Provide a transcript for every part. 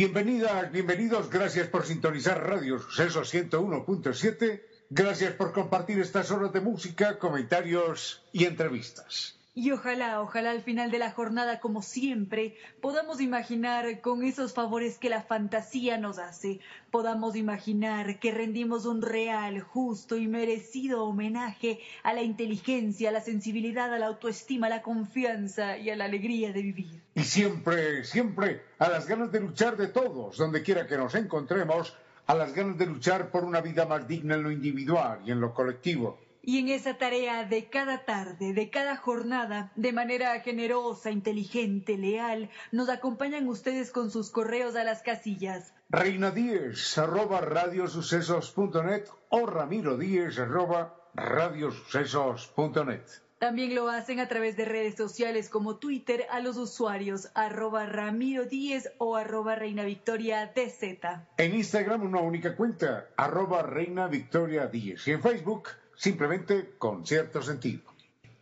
Bienvenidas, bienvenidos, gracias por sintonizar Radio Suceso 101.7, gracias por compartir estas horas de música, comentarios y entrevistas. Y ojalá, ojalá al final de la jornada, como siempre, podamos imaginar con esos favores que la fantasía nos hace, podamos imaginar que rendimos un real, justo y merecido homenaje a la inteligencia, a la sensibilidad, a la autoestima, a la confianza y a la alegría de vivir. Y siempre, siempre a las ganas de luchar de todos, donde quiera que nos encontremos, a las ganas de luchar por una vida más digna en lo individual y en lo colectivo. Y en esa tarea de cada tarde, de cada jornada, de manera generosa, inteligente, leal, nos acompañan ustedes con sus correos a las casillas. Reina Díez, arroba radiosucesos.net o Ramiro Díez, arroba radiosucesos.net. También lo hacen a través de redes sociales como Twitter a los usuarios arroba Ramiro Díez o arroba Reina Victoria DZ. En Instagram una única cuenta, arroba Reina Victoria Díez. Y en Facebook simplemente con cierto sentido.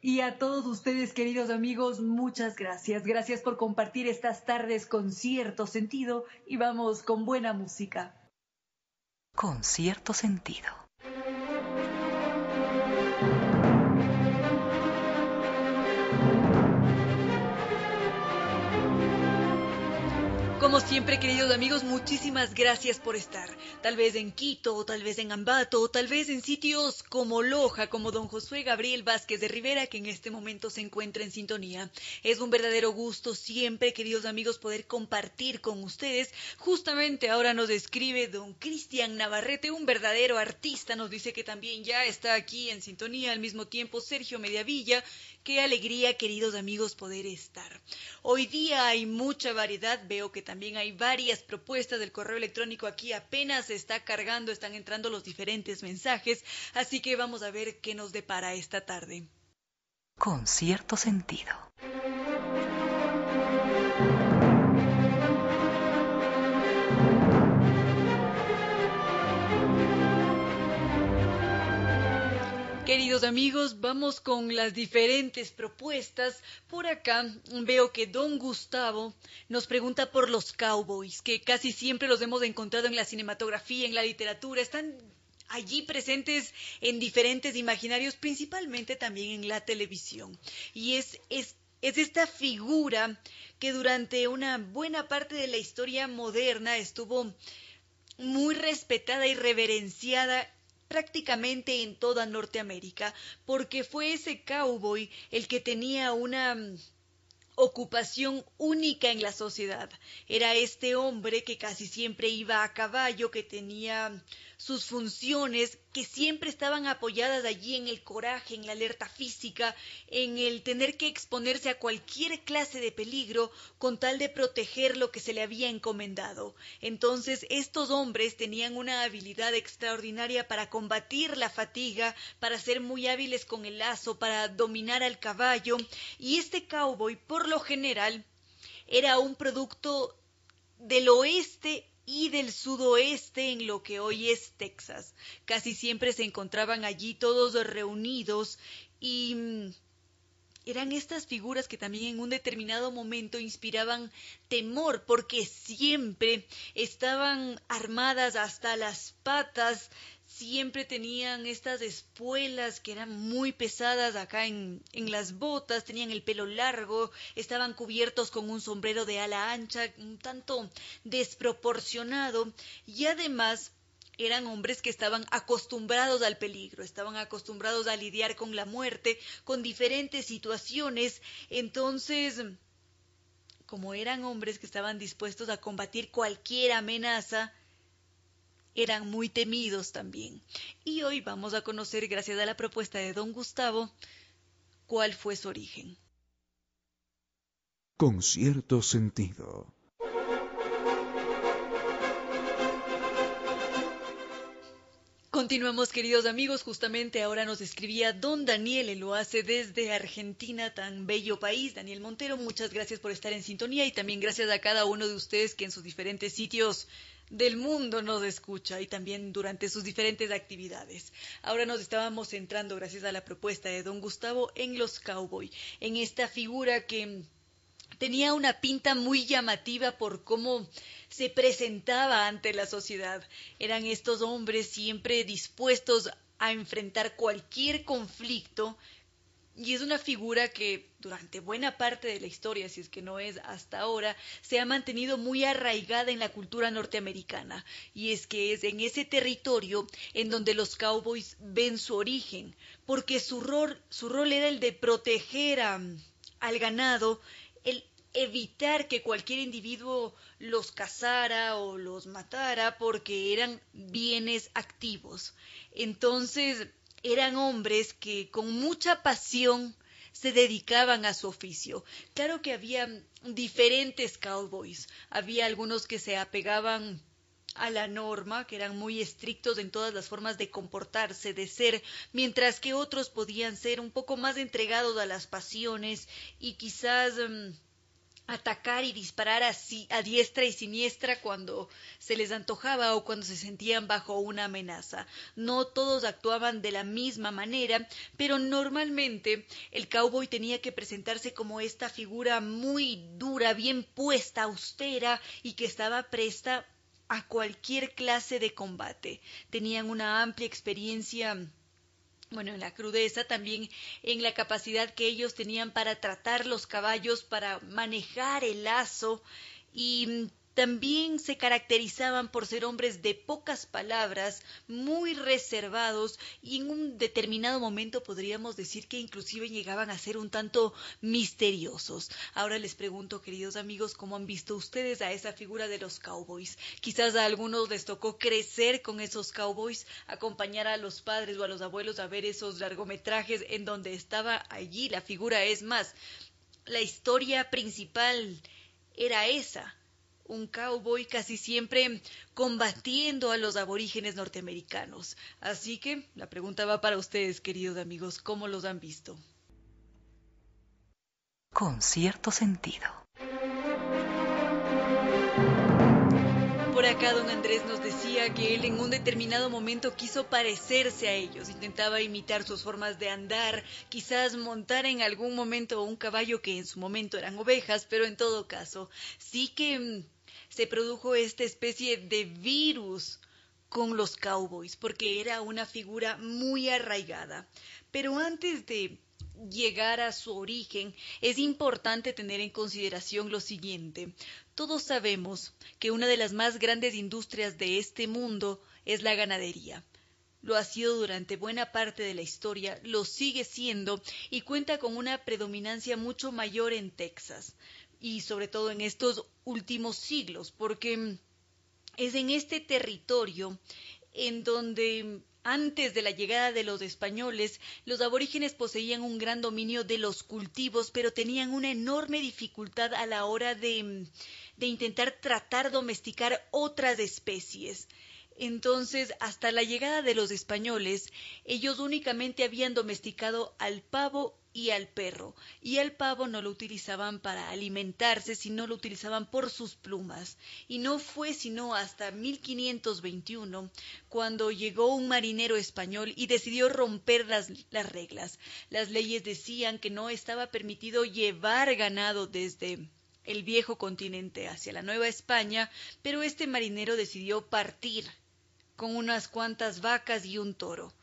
Y a todos ustedes, queridos amigos, muchas gracias. Gracias por compartir estas tardes con cierto sentido y vamos con buena música. Con cierto sentido. Como siempre, queridos amigos, muchísimas gracias por estar. Tal vez en Quito, tal vez en Ambato, tal vez en sitios como Loja, como don Josué Gabriel Vázquez de Rivera, que en este momento se encuentra en sintonía. Es un verdadero gusto siempre, queridos amigos, poder compartir con ustedes. Justamente ahora nos escribe don Cristian Navarrete, un verdadero artista, nos dice que también ya está aquí en sintonía al mismo tiempo Sergio Mediavilla, Qué alegría, queridos amigos, poder estar. Hoy día hay mucha variedad, veo que también hay varias propuestas del correo electrónico aquí, apenas se está cargando, están entrando los diferentes mensajes, así que vamos a ver qué nos depara esta tarde. Con cierto sentido. Queridos amigos, vamos con las diferentes propuestas. Por acá veo que don Gustavo nos pregunta por los cowboys, que casi siempre los hemos encontrado en la cinematografía, en la literatura. Están allí presentes en diferentes imaginarios, principalmente también en la televisión. Y es, es, es esta figura que durante una buena parte de la historia moderna estuvo muy respetada y reverenciada prácticamente en toda Norteamérica, porque fue ese cowboy el que tenía una mm, ocupación única en la sociedad. Era este hombre que casi siempre iba a caballo, que tenía sus funciones que siempre estaban apoyadas allí en el coraje, en la alerta física, en el tener que exponerse a cualquier clase de peligro con tal de proteger lo que se le había encomendado. Entonces estos hombres tenían una habilidad extraordinaria para combatir la fatiga, para ser muy hábiles con el lazo, para dominar al caballo, y este cowboy por lo general era un producto del oeste y del sudoeste en lo que hoy es Texas. Casi siempre se encontraban allí todos reunidos y mm, eran estas figuras que también en un determinado momento inspiraban temor porque siempre estaban armadas hasta las patas siempre tenían estas espuelas que eran muy pesadas acá en, en, las botas, tenían el pelo largo, estaban cubiertos con un sombrero de ala ancha, un tanto desproporcionado, y además eran hombres que estaban acostumbrados al peligro, estaban acostumbrados a lidiar con la muerte, con diferentes situaciones, entonces como eran hombres que estaban dispuestos a combatir cualquier amenaza, eran muy temidos también. Y hoy vamos a conocer, gracias a la propuesta de don Gustavo, cuál fue su origen. con cierto sentido. Continuamos, queridos amigos. Justamente ahora nos escribía don Daniel, él lo hace desde Argentina, tan bello país. Daniel Montero, muchas gracias por estar en sintonía y también gracias a cada uno de ustedes que en sus diferentes sitios del mundo nos escucha y también durante sus diferentes actividades. Ahora nos estábamos centrando, gracias a la propuesta de don Gustavo, en los cowboy, en esta figura que tenía una pinta muy llamativa por cómo se presentaba ante la sociedad. Eran estos hombres siempre dispuestos a enfrentar cualquier conflicto y es una figura que durante buena parte de la historia, si es que no es hasta ahora, se ha mantenido muy arraigada en la cultura norteamericana. Y es que es en ese territorio en donde los cowboys ven su origen, porque su rol, su rol era el de proteger al ganado, el evitar que cualquier individuo los cazara o los matara porque eran bienes activos. Entonces eran hombres que con mucha pasión se dedicaban a su oficio. Claro que había diferentes cowboys. Había algunos que se apegaban a la norma, que eran muy estrictos en todas las formas de comportarse, de ser, mientras que otros podían ser un poco más entregados a las pasiones y quizás mm, atacar y disparar así a diestra y siniestra cuando se les antojaba o cuando se sentían bajo una amenaza. No todos actuaban de la misma manera, pero normalmente el cowboy tenía que presentarse como esta figura muy dura, bien puesta, austera y que estaba presta a cualquier clase de combate. Tenían una amplia experiencia bueno, en la crudeza, también en la capacidad que ellos tenían para tratar los caballos, para manejar el lazo y también se caracterizaban por ser hombres de pocas palabras, muy reservados y en un determinado momento podríamos decir que inclusive llegaban a ser un tanto misteriosos. Ahora les pregunto, queridos amigos, ¿cómo han visto ustedes a esa figura de los cowboys? Quizás a algunos les tocó crecer con esos cowboys, acompañar a los padres o a los abuelos a ver esos largometrajes en donde estaba allí la figura. Es más, la historia principal era esa un cowboy casi siempre combatiendo a los aborígenes norteamericanos. Así que la pregunta va para ustedes, queridos amigos, ¿cómo los han visto? Con cierto sentido. Por acá don Andrés nos decía que él en un determinado momento quiso parecerse a ellos, intentaba imitar sus formas de andar, quizás montar en algún momento un caballo que en su momento eran ovejas, pero en todo caso sí que mm, se produjo esta especie de virus con los cowboys, porque era una figura muy arraigada. Pero antes de llegar a su origen, es importante tener en consideración lo siguiente. Todos sabemos que una de las más grandes industrias de este mundo es la ganadería. Lo ha sido durante buena parte de la historia, lo sigue siendo y cuenta con una predominancia mucho mayor en Texas y sobre todo en estos últimos siglos, porque es en este territorio en donde antes de la llegada de los españoles, los aborígenes poseían un gran dominio de los cultivos, pero tenían una enorme dificultad a la hora de, de intentar tratar domesticar otras especies. Entonces, hasta la llegada de los españoles, ellos únicamente habían domesticado al pavo y al perro, y el pavo no lo utilizaban para alimentarse, sino lo utilizaban por sus plumas. Y no fue sino hasta 1521 cuando llegó un marinero español y decidió romper las, las reglas. Las leyes decían que no estaba permitido llevar ganado desde el viejo continente hacia la Nueva España, pero este marinero decidió partir con unas cuantas vacas y un toro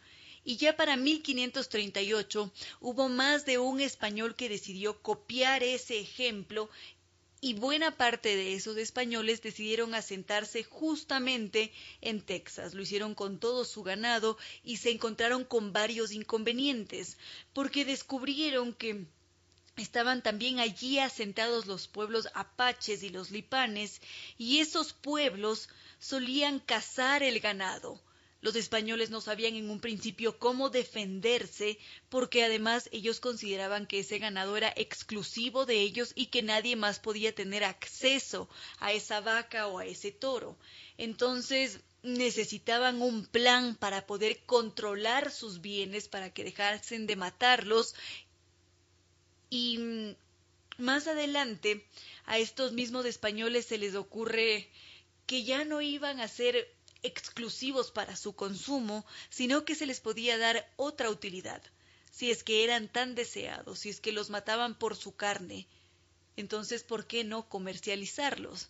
y ya para 1538 hubo más de un español que decidió copiar ese ejemplo y buena parte de esos españoles decidieron asentarse justamente en Texas. Lo hicieron con todo su ganado y se encontraron con varios inconvenientes, porque descubrieron que estaban también allí asentados los pueblos apaches y los lipanes, y esos pueblos solían cazar el ganado Los españoles no sabían en un principio cómo defenderse porque además ellos consideraban que ese ganado era exclusivo de ellos y que nadie más podía tener acceso a esa vaca o a ese toro. Entonces necesitaban un plan para poder controlar sus bienes, para que dejasen de matarlos. Y mm, más adelante a estos mismos españoles se les ocurre que ya no iban a ser exclusivos para su consumo, sino que se les podía dar otra utilidad, si es que eran tan deseados, si es que los mataban por su carne. Entonces, ¿por qué no comercializarlos?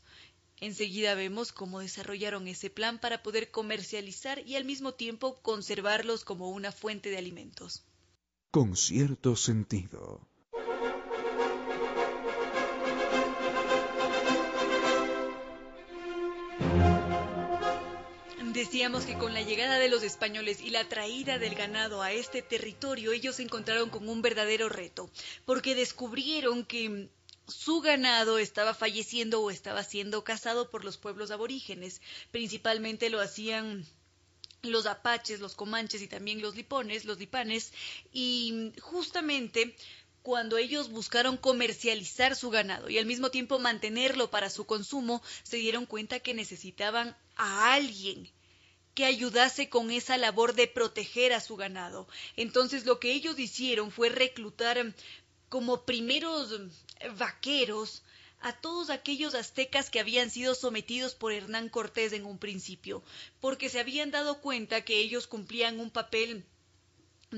Enseguida vemos cómo desarrollaron ese plan para poder comercializar y al mismo tiempo conservarlos como una fuente de alimentos. Con cierto sentido. Decíamos que con la llegada de los españoles y la traída del ganado a este territorio, ellos se encontraron con un verdadero reto, porque descubrieron que su ganado estaba falleciendo o estaba siendo cazado por los pueblos aborígenes. Principalmente lo hacían los apaches, los comanches y también los lipones, los lipanes, y justamente cuando ellos buscaron comercializar su ganado y al mismo tiempo mantenerlo para su consumo, se dieron cuenta que necesitaban a alguien que ayudase con esa labor de proteger a su ganado. Entonces lo que ellos hicieron fue reclutar como primeros vaqueros a todos aquellos aztecas que habían sido sometidos por Hernán Cortés en un principio, porque se habían dado cuenta que ellos cumplían un papel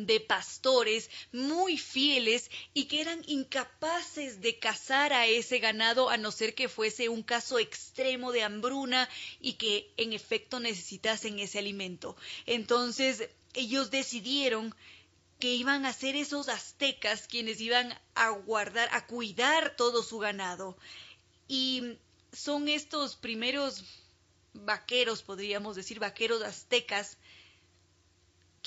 de pastores muy fieles y que eran incapaces de cazar a ese ganado a no ser que fuese un caso extremo de hambruna y que en efecto necesitasen ese alimento. Entonces ellos decidieron que iban a ser esos aztecas quienes iban a guardar, a cuidar todo su ganado. Y son estos primeros vaqueros, podríamos decir, vaqueros aztecas,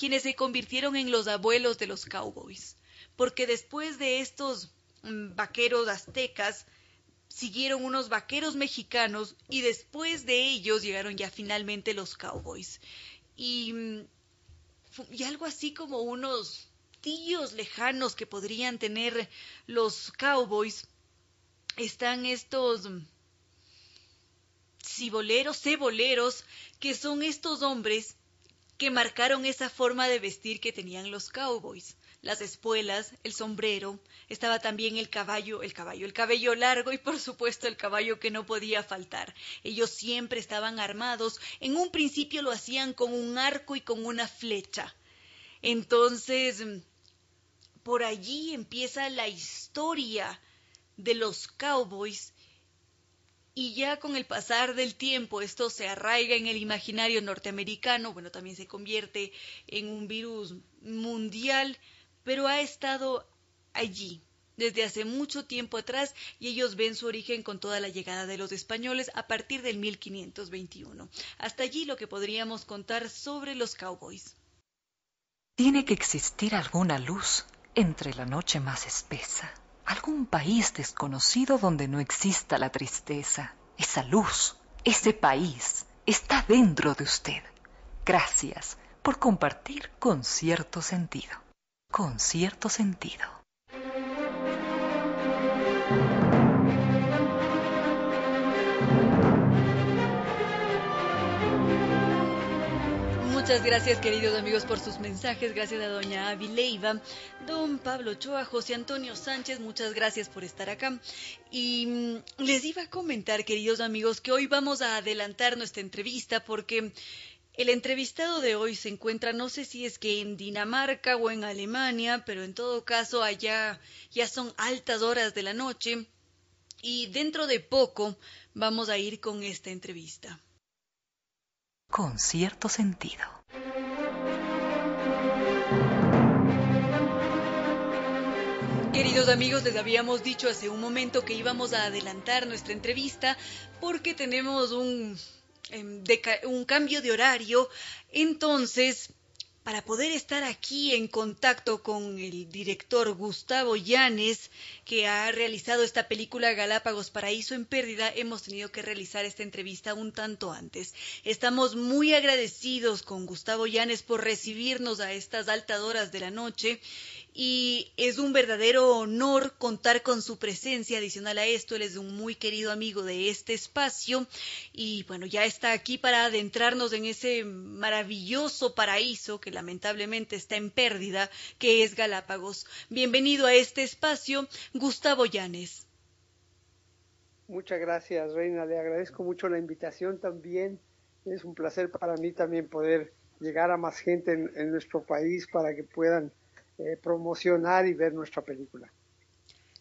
quienes se convirtieron en los abuelos de los cowboys, porque después de estos mm, vaqueros aztecas, siguieron unos vaqueros mexicanos y después de ellos llegaron ya finalmente los cowboys. Y, mm, y algo así como unos tíos lejanos que podrían tener los cowboys, están estos mm, ciboleros, ceboleros, que son estos hombres que marcaron esa forma de vestir que tenían los cowboys. Las espuelas, el sombrero, estaba también el caballo, el caballo, el cabello largo y por supuesto el caballo que no podía faltar. Ellos siempre estaban armados, en un principio lo hacían con un arco y con una flecha. Entonces, por allí empieza la historia de los cowboys y ya con el pasar del tiempo esto se arraiga en el imaginario norteamericano, bueno, también se convierte en un virus mundial, pero ha estado allí desde hace mucho tiempo atrás y ellos ven su origen con toda la llegada de los españoles a partir del 1521. Hasta allí lo que podríamos contar sobre los cowboys. Tiene que existir alguna luz entre la noche más espesa algún país desconocido donde no exista la tristeza. Esa luz, ese país, está dentro de usted. Gracias por compartir con cierto sentido. Con cierto sentido. Muchas gracias queridos amigos por sus mensajes, gracias a doña Avileiva, don Pablo Choa, José Antonio Sánchez, muchas gracias por estar acá. Y mm, les iba a comentar queridos amigos que hoy vamos a adelantar nuestra entrevista porque el entrevistado de hoy se encuentra, no sé si es que en Dinamarca o en Alemania, pero en todo caso allá ya son altas horas de la noche y dentro de poco vamos a ir con esta entrevista. Con cierto sentido. Queridos amigos, les habíamos dicho hace un momento que íbamos a adelantar nuestra entrevista porque tenemos un, em, un cambio de horario. Entonces, para poder estar aquí en contacto con el director Gustavo Llanes, que ha realizado esta película Galápagos Paraíso en Pérdida, hemos tenido que realizar esta entrevista un tanto antes. Estamos muy agradecidos con Gustavo Llanes por recibirnos a estas altas horas de la noche y es un verdadero honor contar con su presencia. Adicional a esto, él es un muy querido amigo de este espacio y bueno, ya está aquí para adentrarnos en ese maravilloso paraíso que lamentablemente está en pérdida, que es Galápagos. Bienvenido a este espacio, Gustavo Llanes. Muchas gracias, Reina. Le agradezco mucho la invitación también. Es un placer para mí también poder llegar a más gente en nuestro país para que puedan eh, promocionar y ver nuestra película.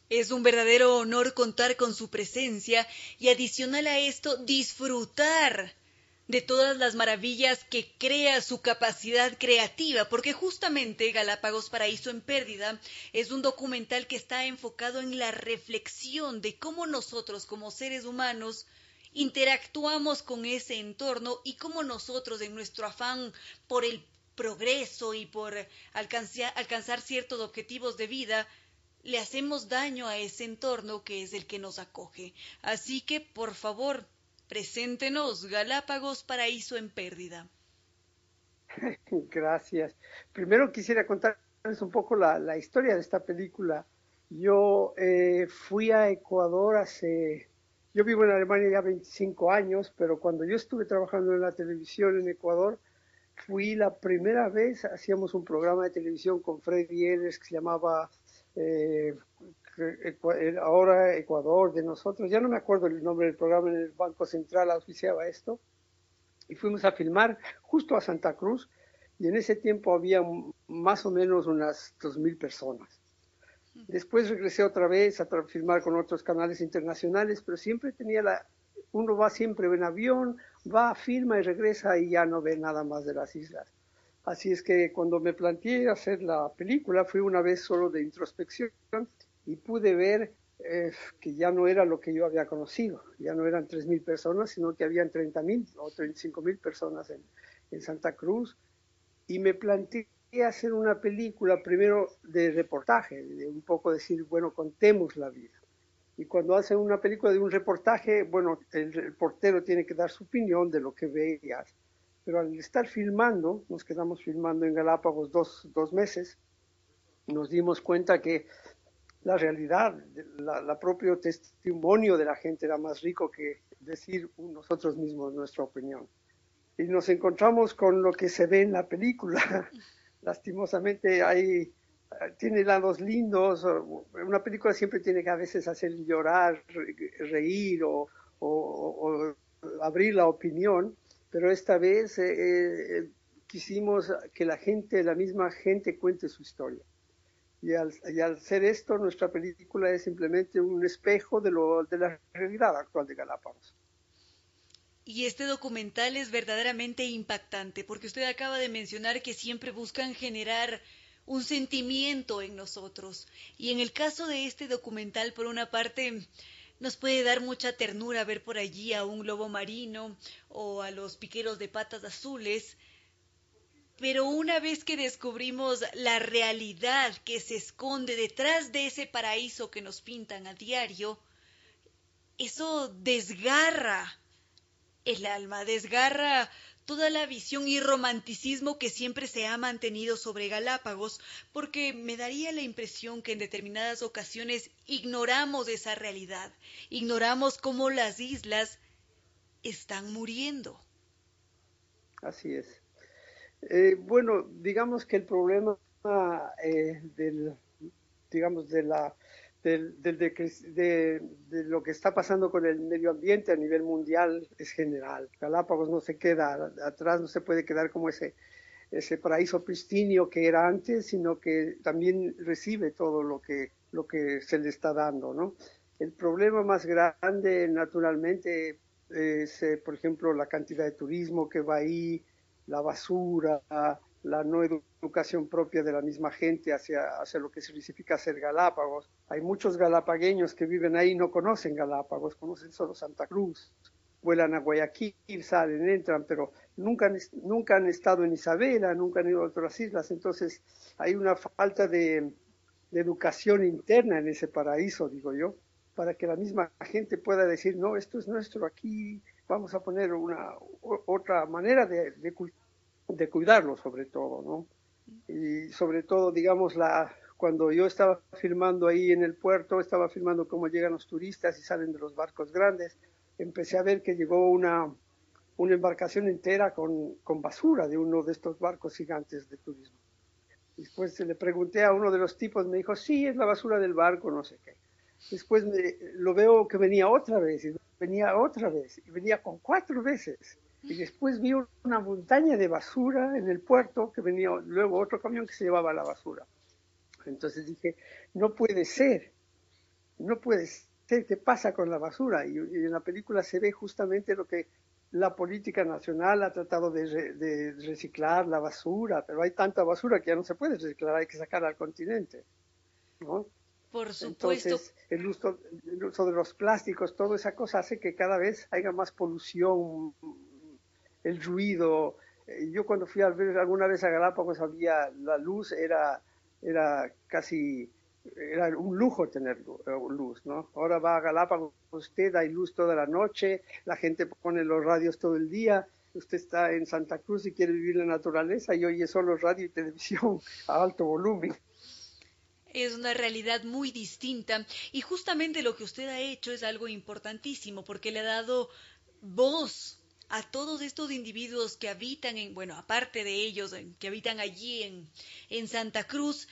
Es un verdadero honor contar con su presencia y adicional a esto disfrutar de todas las maravillas que crea su capacidad creativa, porque justamente Galápagos Paraíso en Pérdida es un documental que está enfocado en la reflexión de cómo nosotros como seres humanos interactuamos con ese entorno y cómo nosotros en nuestro afán por el progreso y por alcanzar, ciertos objetivos de vida, le hacemos daño a ese entorno que es el que nos acoge. Así que, por favor, preséntenos Galápagos Paraíso en Pérdida. Gracias. Primero quisiera contarles un poco la, historia de esta película. Yo eh, fui a Ecuador hace... Yo vivo en Alemania ya 25 años, pero cuando yo estuve trabajando en la televisión en Ecuador, fui la primera vez, hacíamos un programa de televisión con Freddy Eres que se llamaba eh, ahora Ecuador de nosotros, ya no me acuerdo el nombre del programa, en el Banco Central auspiciaba esto, y fuimos a filmar justo a Santa Cruz, y en ese tiempo había más o menos unas 2.000 personas. Después regresé otra vez a filmar con otros canales internacionales, pero siempre tenía la, uno va siempre en avión, va, firma y regresa y ya no ve nada más de las islas. Así es que cuando me planteé hacer la película, fui una vez solo de introspección y pude ver eh, que ya no era lo que yo había conocido. Ya no eran 3.000 personas, sino que habían 30.000 o 35.000 personas en, en Santa Cruz. Y me planteé hacer una película primero de reportaje, de un poco decir, bueno, contemos la vida y cuando hacen una película de un reportaje, bueno, el reportero tiene que dar su opinión de lo que veías. Pero al estar filmando, nos quedamos filmando en Galápagos dos, dos meses, nos dimos cuenta que la realidad, la, la, propio testimonio de la gente era más rico que decir nosotros mismos nuestra opinión. Y nos encontramos con lo que se ve en la película. Lastimosamente hay tiene lados lindos. Una película siempre tiene que a veces hacer llorar, reír o, abrir la opinión, pero esta vez eh, eh, quisimos que la gente, la misma gente, cuente su historia. Y al, y al, hacer esto, nuestra película es simplemente un espejo de, lo, de la realidad actual de Galápagos. Y este documental es verdaderamente impactante, porque usted acaba de mencionar que siempre buscan generar un sentimiento en nosotros. Y en el caso de este documental, por una parte, nos puede dar mucha ternura ver por allí a un lobo marino o a los piqueros de patas azules, pero una vez que descubrimos la realidad que se esconde detrás de ese paraíso que nos pintan a diario, eso desgarra el alma, desgarra toda la visión y romanticismo que siempre se ha mantenido sobre Galápagos, porque me daría la impresión que en determinadas ocasiones ignoramos esa realidad, ignoramos cómo las islas están muriendo. Así es. Eh, bueno, digamos que el problema eh, del, digamos, de la de, lo que está pasando con el medio ambiente a nivel mundial es general. Galápagos no se queda atrás, no se puede quedar como ese, ese paraíso pristino que era antes, sino que también recibe todo lo que, lo que se le está dando. ¿no? El problema más grande, naturalmente, es, eh, por ejemplo, la cantidad de turismo que va ahí, la basura, la no educación propia de la misma gente hacia, hacia lo que significa ser Galápagos. Hay muchos galapagueños que viven ahí y no conocen Galápagos, conocen solo Santa Cruz. vuelan a Guayaquil, salen, entran, pero nunca han, nunca han estado en Isabela, nunca han ido a otras islas, entonces hay una falta de, educación interna en ese paraíso, digo yo, para que la misma gente pueda decir, no, esto es nuestro, aquí vamos a poner una otra manera de, de, cuidarlo sobre todo, ¿no? Y sobre todo, digamos, la, cuando yo estaba filmando ahí en el puerto, estaba filmando cómo llegan los turistas y salen de los barcos grandes, empecé a ver que llegó una, una embarcación entera con, con basura de uno de estos barcos gigantes de turismo. Después le pregunté a uno de los tipos, me dijo, sí, es la basura del barco, no sé qué. Después me, lo veo que venía otra vez, y venía otra vez, y venía con cuatro veces. Y después vi una montaña de basura en el puerto, que venía luego otro camión que se llevaba la basura. Entonces dije, no puede ser, no puede ser, ¿qué pasa con la basura? Y, en la película se ve justamente lo que la política nacional ha tratado de, reciclar la basura, pero hay tanta basura que ya no se puede reciclar, hay que sacar al continente. ¿no? Por supuesto. Entonces, el uso, el uso de los plásticos, toda esa cosa hace que cada vez haya más polución, el ruido. Eh, yo cuando fui alguna vez a Galápagos había la luz, era, era casi era un lujo tener eh, luz, ¿no? Ahora va a Galápagos, usted hay luz toda la noche, la gente pone los radios todo el día, usted está en Santa Cruz y quiere vivir la naturaleza y oye solo radio y televisión a alto volumen. Es una realidad muy distinta y justamente lo que usted ha hecho es algo importantísimo porque le ha dado voz a todos estos individuos que habitan en, bueno, aparte de ellos, que habitan allí en, en Santa Cruz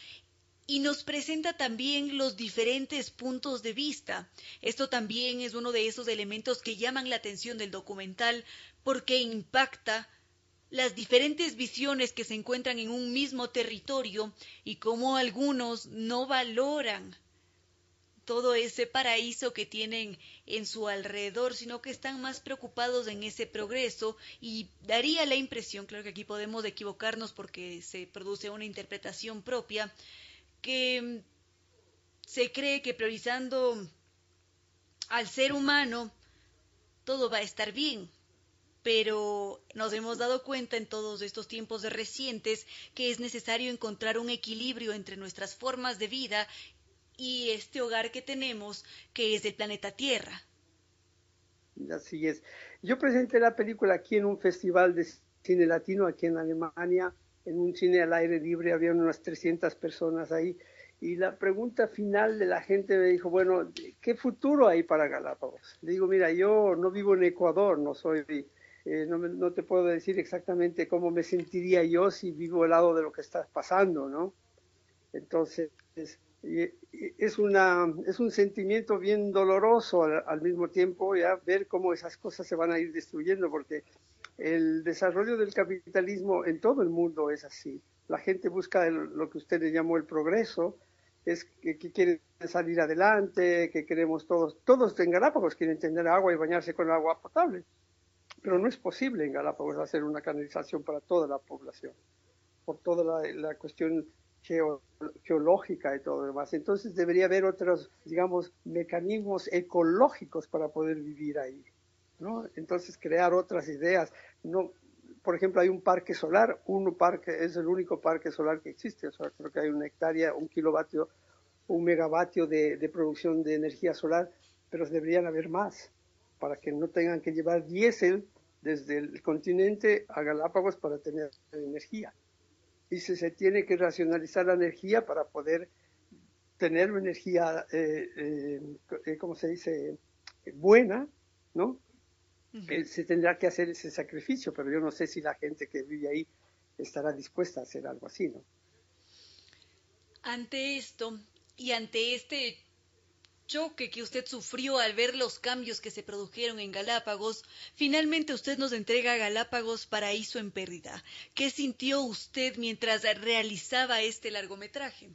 y nos presenta también los diferentes puntos de vista. Esto también es uno de esos elementos que llaman la atención del documental porque impacta las diferentes visiones que se encuentran en un mismo territorio y cómo algunos no valoran todo ese paraíso que tienen en su alrededor, sino que están más preocupados en ese progreso. Y daría la impresión, claro que aquí podemos equivocarnos porque se produce una interpretación propia, que mm, se cree que priorizando al ser humano todo va a estar bien, pero nos hemos dado cuenta en todos estos tiempos recientes que es necesario encontrar un equilibrio entre nuestras formas de vida y este hogar que tenemos, que es el planeta Tierra. Así es. Yo presenté la película aquí en un festival de cine latino, aquí en Alemania, en un cine al aire libre, había unas 300 personas ahí. Y la pregunta final de la gente me dijo, bueno, ¿qué futuro hay para Galápagos? Le digo, mira, yo no vivo en Ecuador, no soy, eh, no, no, te puedo decir exactamente cómo me sentiría yo si vivo al lado de lo que está pasando, ¿no? Entonces, es, una, es un sentimiento bien doloroso al, mismo tiempo ver cómo esas cosas se van a ir destruyendo, porque el desarrollo del capitalismo en todo el mundo es así. La gente busca lo que usted le llamó el progreso, es que, que quieren salir adelante, que queremos todos, todos en Galápagos quieren tener agua y bañarse con agua potable, pero no es posible en Galápagos hacer una canalización para toda la población, por toda la cuestión geológica y todo lo demás. Entonces debería haber otros, digamos, mecanismos ecológicos para poder vivir ahí, ¿no? Entonces crear otras ideas. No, por ejemplo, hay un parque solar, un parque, es el único parque solar que existe, o sea, creo que hay una hectárea, un kilovatio, un megavatio de, de producción de energía solar, pero deberían haber más para que no tengan que llevar diésel desde el continente a Galápagos para tener energía y se, tiene que racionalizar la energía para poder tener una energía, eh, eh, eh ¿cómo se dice?, buena, ¿no? se tendrá que hacer ese sacrificio, pero yo no sé si la gente que vive ahí estará dispuesta a hacer algo así, ¿no? Ante esto y ante este choque que usted sufrió al ver los cambios que se produjeron en Galápagos, finalmente usted nos entrega Galápagos Paraíso en Pérdida. ¿Qué sintió usted mientras realizaba este largometraje?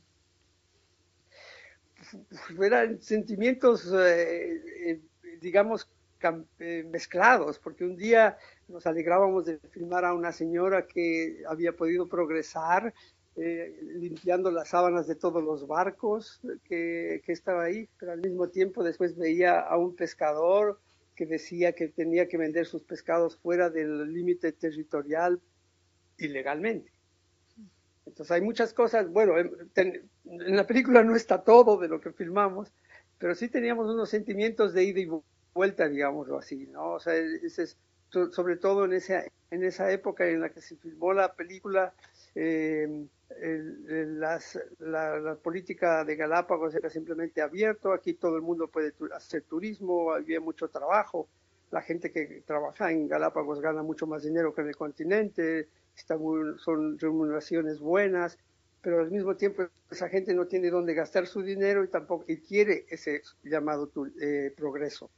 Eran sentimientos, eh, eh, digamos, eh, mezclados, porque un día nos alegrábamos de filmar a una señora que había podido progresar eh, limpiando las sábanas de todos los barcos que, que, estaba ahí, pero al mismo tiempo después veía a un pescador que decía que tenía que vender sus pescados fuera del límite territorial ilegalmente. Entonces hay muchas cosas, bueno, en, la película no está todo de lo que filmamos, pero sí teníamos unos sentimientos de ida y vuelta, digámoslo así, ¿no? O sea, sobre todo en esa, en esa época en la que se filmó la película, eh, la, política de Galápagos era simplemente abierto, aquí todo el mundo puede hacer turismo, había mucho trabajo, la gente que trabaja en Galápagos gana mucho más dinero que en el continente, son remuneraciones buenas, pero al mismo tiempo esa gente no tiene dónde gastar su dinero y tampoco y quiere ese llamado eh, progreso.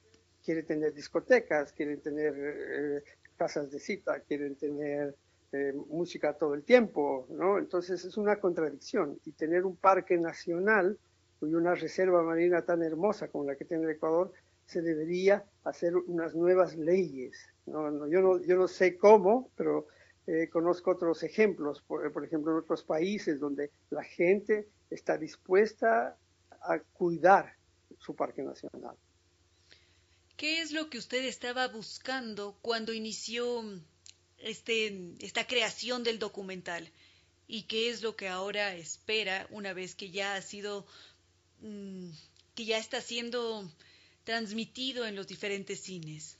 Quiere tener discotecas, quieren tener eh, casas de cita, quieren tener eh, música todo el tiempo, ¿no? Entonces es una contradicción. Y tener un parque nacional y una reserva marina tan hermosa como la que tiene el Ecuador, se debería hacer unas nuevas leyes. yo, no, yo no sé cómo, pero eh, conozco otros ejemplos, por, ejemplo, en otros países donde la gente está dispuesta a cuidar su parque nacional. ¿Qué es lo que usted estaba buscando cuando inició este, esta creación del documental y qué es lo que ahora espera una vez que ya ha sido, mm, que ya está siendo transmitido en los diferentes cines.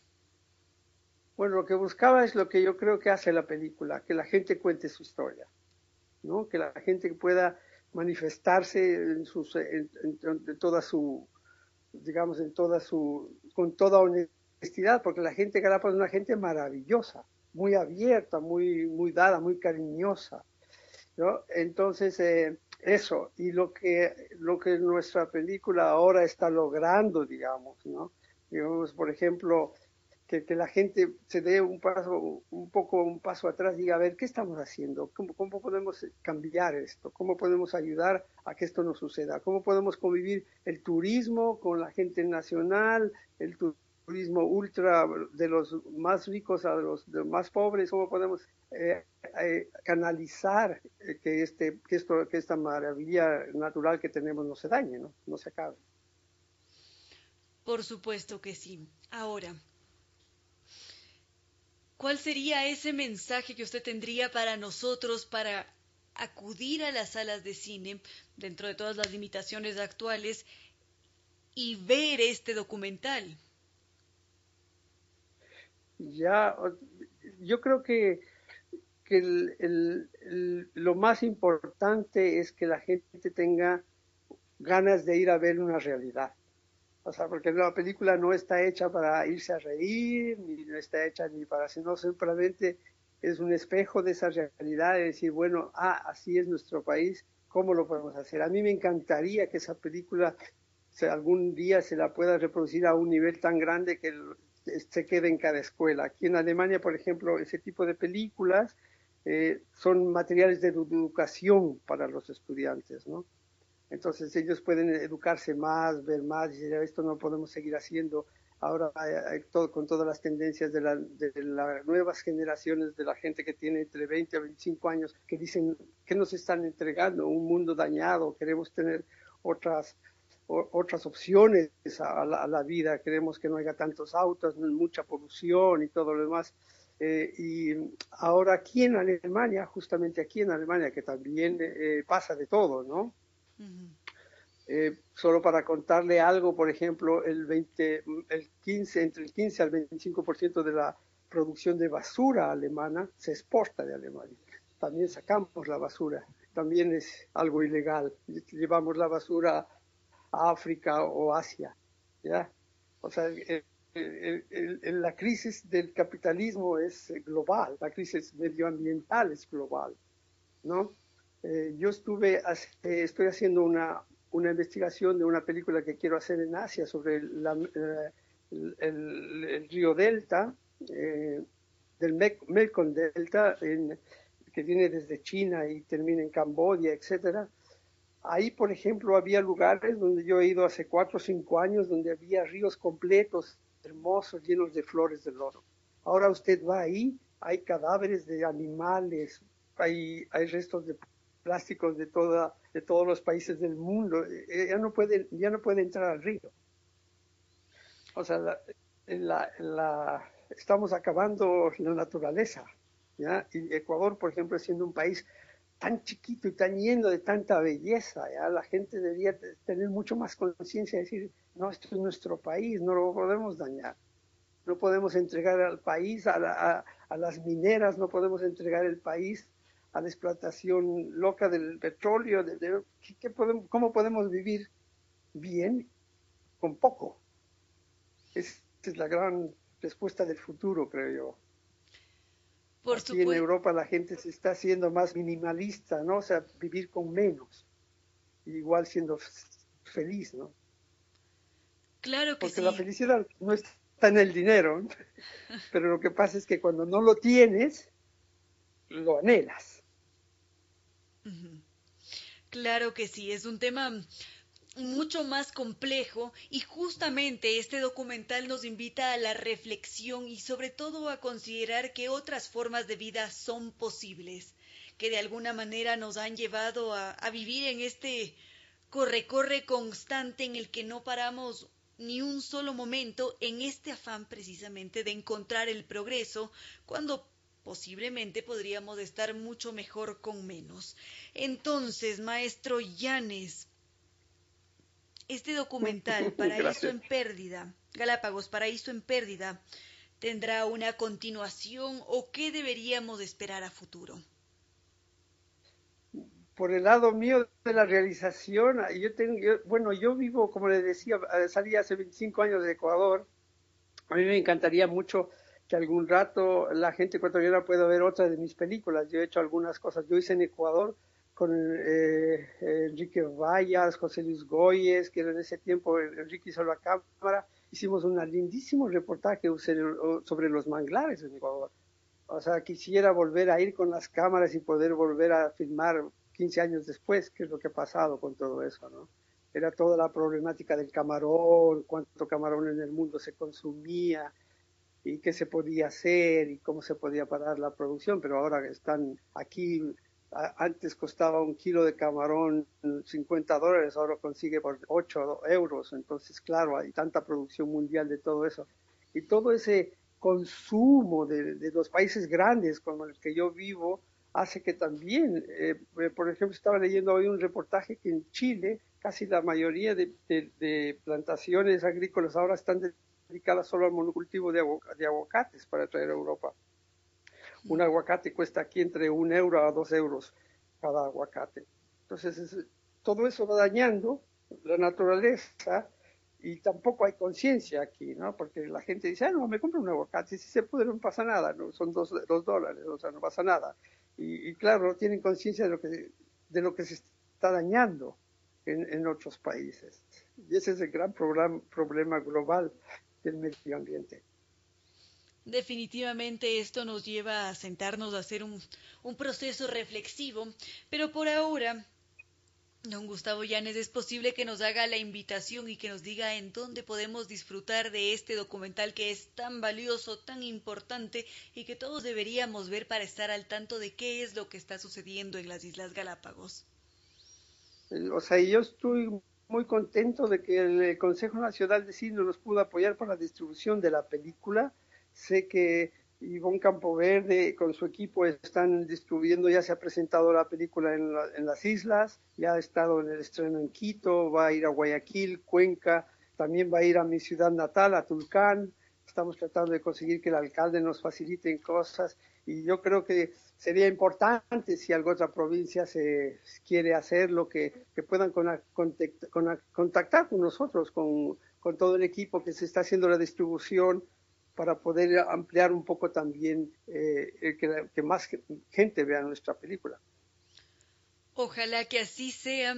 Bueno, lo que buscaba es lo que yo creo que hace la película, que la gente cuente su historia, ¿no? Que la gente pueda manifestarse en, sus, en, toda su, digamos, en toda su, con toda honestidad, porque la gente de es una gente maravillosa, muy abierta, muy, muy dada, muy cariñosa. ¿no? Entonces, eh, eso, y lo que, lo que nuestra película ahora está logrando, digamos, ¿no? Digamos, por ejemplo, que, que, la gente se dé un paso, un poco un paso atrás y diga, ver, ¿qué estamos haciendo? ¿Cómo, ¿Cómo podemos cambiar esto? ¿Cómo podemos ayudar a que esto no suceda? ¿Cómo podemos convivir el turismo con la gente nacional, el turismo turismo ultra de los más ricos a los, más pobres, cómo podemos eh, eh, canalizar que, este, que, esto, que esta maravilla natural que tenemos no se dañe, no, no se acabe. Por supuesto que sí. Ahora, ¿cuál sería ese mensaje que usted tendría para nosotros para acudir a las salas de cine dentro de todas las limitaciones actuales y ver este documental? Ya, yo creo que, que lo más importante es que la gente tenga ganas de ir a ver una realidad. O sea, porque la película no está hecha para irse a reír, ni no está hecha ni para, sino simplemente es un espejo de esa realidad, de decir, bueno, ah, así es nuestro país, ¿cómo lo podemos hacer? A mí me encantaría que esa película algún día se la pueda reproducir a un nivel tan grande que se quede en cada escuela. Aquí en Alemania, por ejemplo, ese tipo de películas eh, son materiales de educación para los estudiantes, ¿no? Entonces ellos pueden educarse más, ver más, y decir, esto no podemos seguir haciendo. Ahora todo, con todas las tendencias de, de, las nuevas generaciones de la gente que tiene entre 20 a 25 años, que dicen que nos están entregando un mundo dañado, queremos tener otras otras opciones a la, vida. Queremos que no haya tantos autos, mucha polución y todo lo demás. Eh, y ahora aquí en Alemania, justamente aquí en Alemania, que también eh, pasa de todo, ¿no? Eh, solo para contarle algo, por ejemplo, el 20, el 15, entre el 15 al 25% de la producción de basura alemana se exporta de Alemania. También sacamos la basura, también es algo ilegal. Llevamos la basura África o Asia. ¿ya? O sea, la crisis del capitalismo es global, la crisis medioambiental es global, ¿no? Eh, yo estuve, estoy haciendo una, una investigación de una película que quiero hacer en Asia sobre eh, el, río Delta, eh, del Mekong Delta, que viene desde China y termina en Camboya, etcétera Ahí, por ejemplo, había lugares donde yo he ido hace cuatro o cinco años, donde había ríos completos, hermosos, llenos de flores de loto. Ahora usted va ahí, hay cadáveres de animales, hay, restos de plásticos de, toda, de todos los países del mundo. Eh, ya no puede, ya no puede entrar al río. O sea, la, estamos acabando la naturaleza. Y Ecuador, por ejemplo, siendo un país tan chiquito y tan lleno de tanta belleza, ¿ya? la gente debería tener mucho más conciencia, decir, no, esto es nuestro país, no lo podemos dañar. No podemos entregar al país a, a las mineras, no podemos entregar el país a la explotación loca del petróleo, de, ¿cómo podemos vivir bien con poco? Esa es la gran respuesta del futuro, creo yo. Por Aquí en Europa la gente se está haciendo más minimalista, ¿no? O sea, vivir con menos, igual siendo feliz, ¿no? Claro que Porque la felicidad no está en el dinero, pero lo que pasa es que cuando no lo tienes, lo anhelas. Claro que sí, es un tema mucho más complejo y justamente este documental nos invita a la reflexión y sobre todo a considerar que otras formas de vida son posibles, que de alguna manera nos han llevado a, vivir en este corre-corre constante en el que no paramos ni un solo momento en este afán precisamente de encontrar el progreso cuando posiblemente podríamos estar mucho mejor con menos. Entonces, maestro Llanes, este documental, Paraíso en Pérdida, Galápagos, Paraíso en Pérdida, ¿tendrá una continuación o qué deberíamos esperar a futuro? Por el lado mío de la realización, yo tengo, bueno, yo vivo, como le decía, salí hace 25 años de Ecuador. A mí me encantaría mucho que algún rato la gente ecuatoriana pueda ver otra de mis películas. Yo he hecho algunas cosas. Yo hice en Ecuador con eh, Enrique Vallas, José Luis Goyes, que en ese tiempo Enrique hizo la cámara. Hicimos un lindísimo reportaje sobre los manglares en Ecuador. O sea, quisiera volver a ir con las cámaras y poder volver a filmar 15 años después, qué es lo que ha pasado con todo eso. Era toda la problemática del camarón, cuánto camarón en el mundo se consumía, y qué se podía hacer y cómo se podía parar la producción, pero ahora están aquí, antes costaba un kilo de camarón 50 dólares, ahora consigue por 8 euros, entonces claro, hay tanta producción mundial de todo eso. Y todo ese consumo de, los países grandes como el que yo vivo hace que también, eh, por ejemplo, estaba leyendo hoy un reportaje que en Chile casi la mayoría de, de plantaciones agrícolas ahora están dedicada solo al monocultivo de, aguacates para traer a Europa. Un aguacate cuesta aquí entre un euro a dos euros cada aguacate. Entonces, todo eso va dañando la naturaleza y tampoco hay conciencia aquí, ¿no? Porque la gente dice, ah, no, me compro un aguacate, si se puede no pasa nada, ¿no? son dos, dólares, o sea, no pasa nada. Y, claro, no tienen conciencia de, lo que, de lo que se está dañando en otros países. Y ese es el gran problema global del medio ambiente. Definitivamente esto nos lleva a sentarnos a hacer un, un proceso reflexivo, pero por ahora, don Gustavo Llanes, es posible que nos haga la invitación y que nos diga en dónde podemos disfrutar de este documental que es tan valioso, tan importante y que todos deberíamos ver para estar al tanto de qué es lo que está sucediendo en las Islas Galápagos. O sea, yo estoy muy contento de que el Consejo Nacional de Cine nos pudo apoyar para la distribución de la película. Sé que Ivonne Campoverde con su equipo están distribuyendo, ya se ha presentado la película en, en, las islas, ya ha estado en el estreno en Quito, va a ir a Guayaquil, Cuenca, también va a ir a mi ciudad natal, a Tulcán. Estamos tratando de conseguir que el alcalde nos facilite cosas y yo creo que sería importante si alguna otra provincia se quiere hacer lo que, puedan contactar con nosotros, con, todo el equipo que se está haciendo la distribución para poder ampliar un poco también eh, que, que más gente vea nuestra película. Ojalá que así sea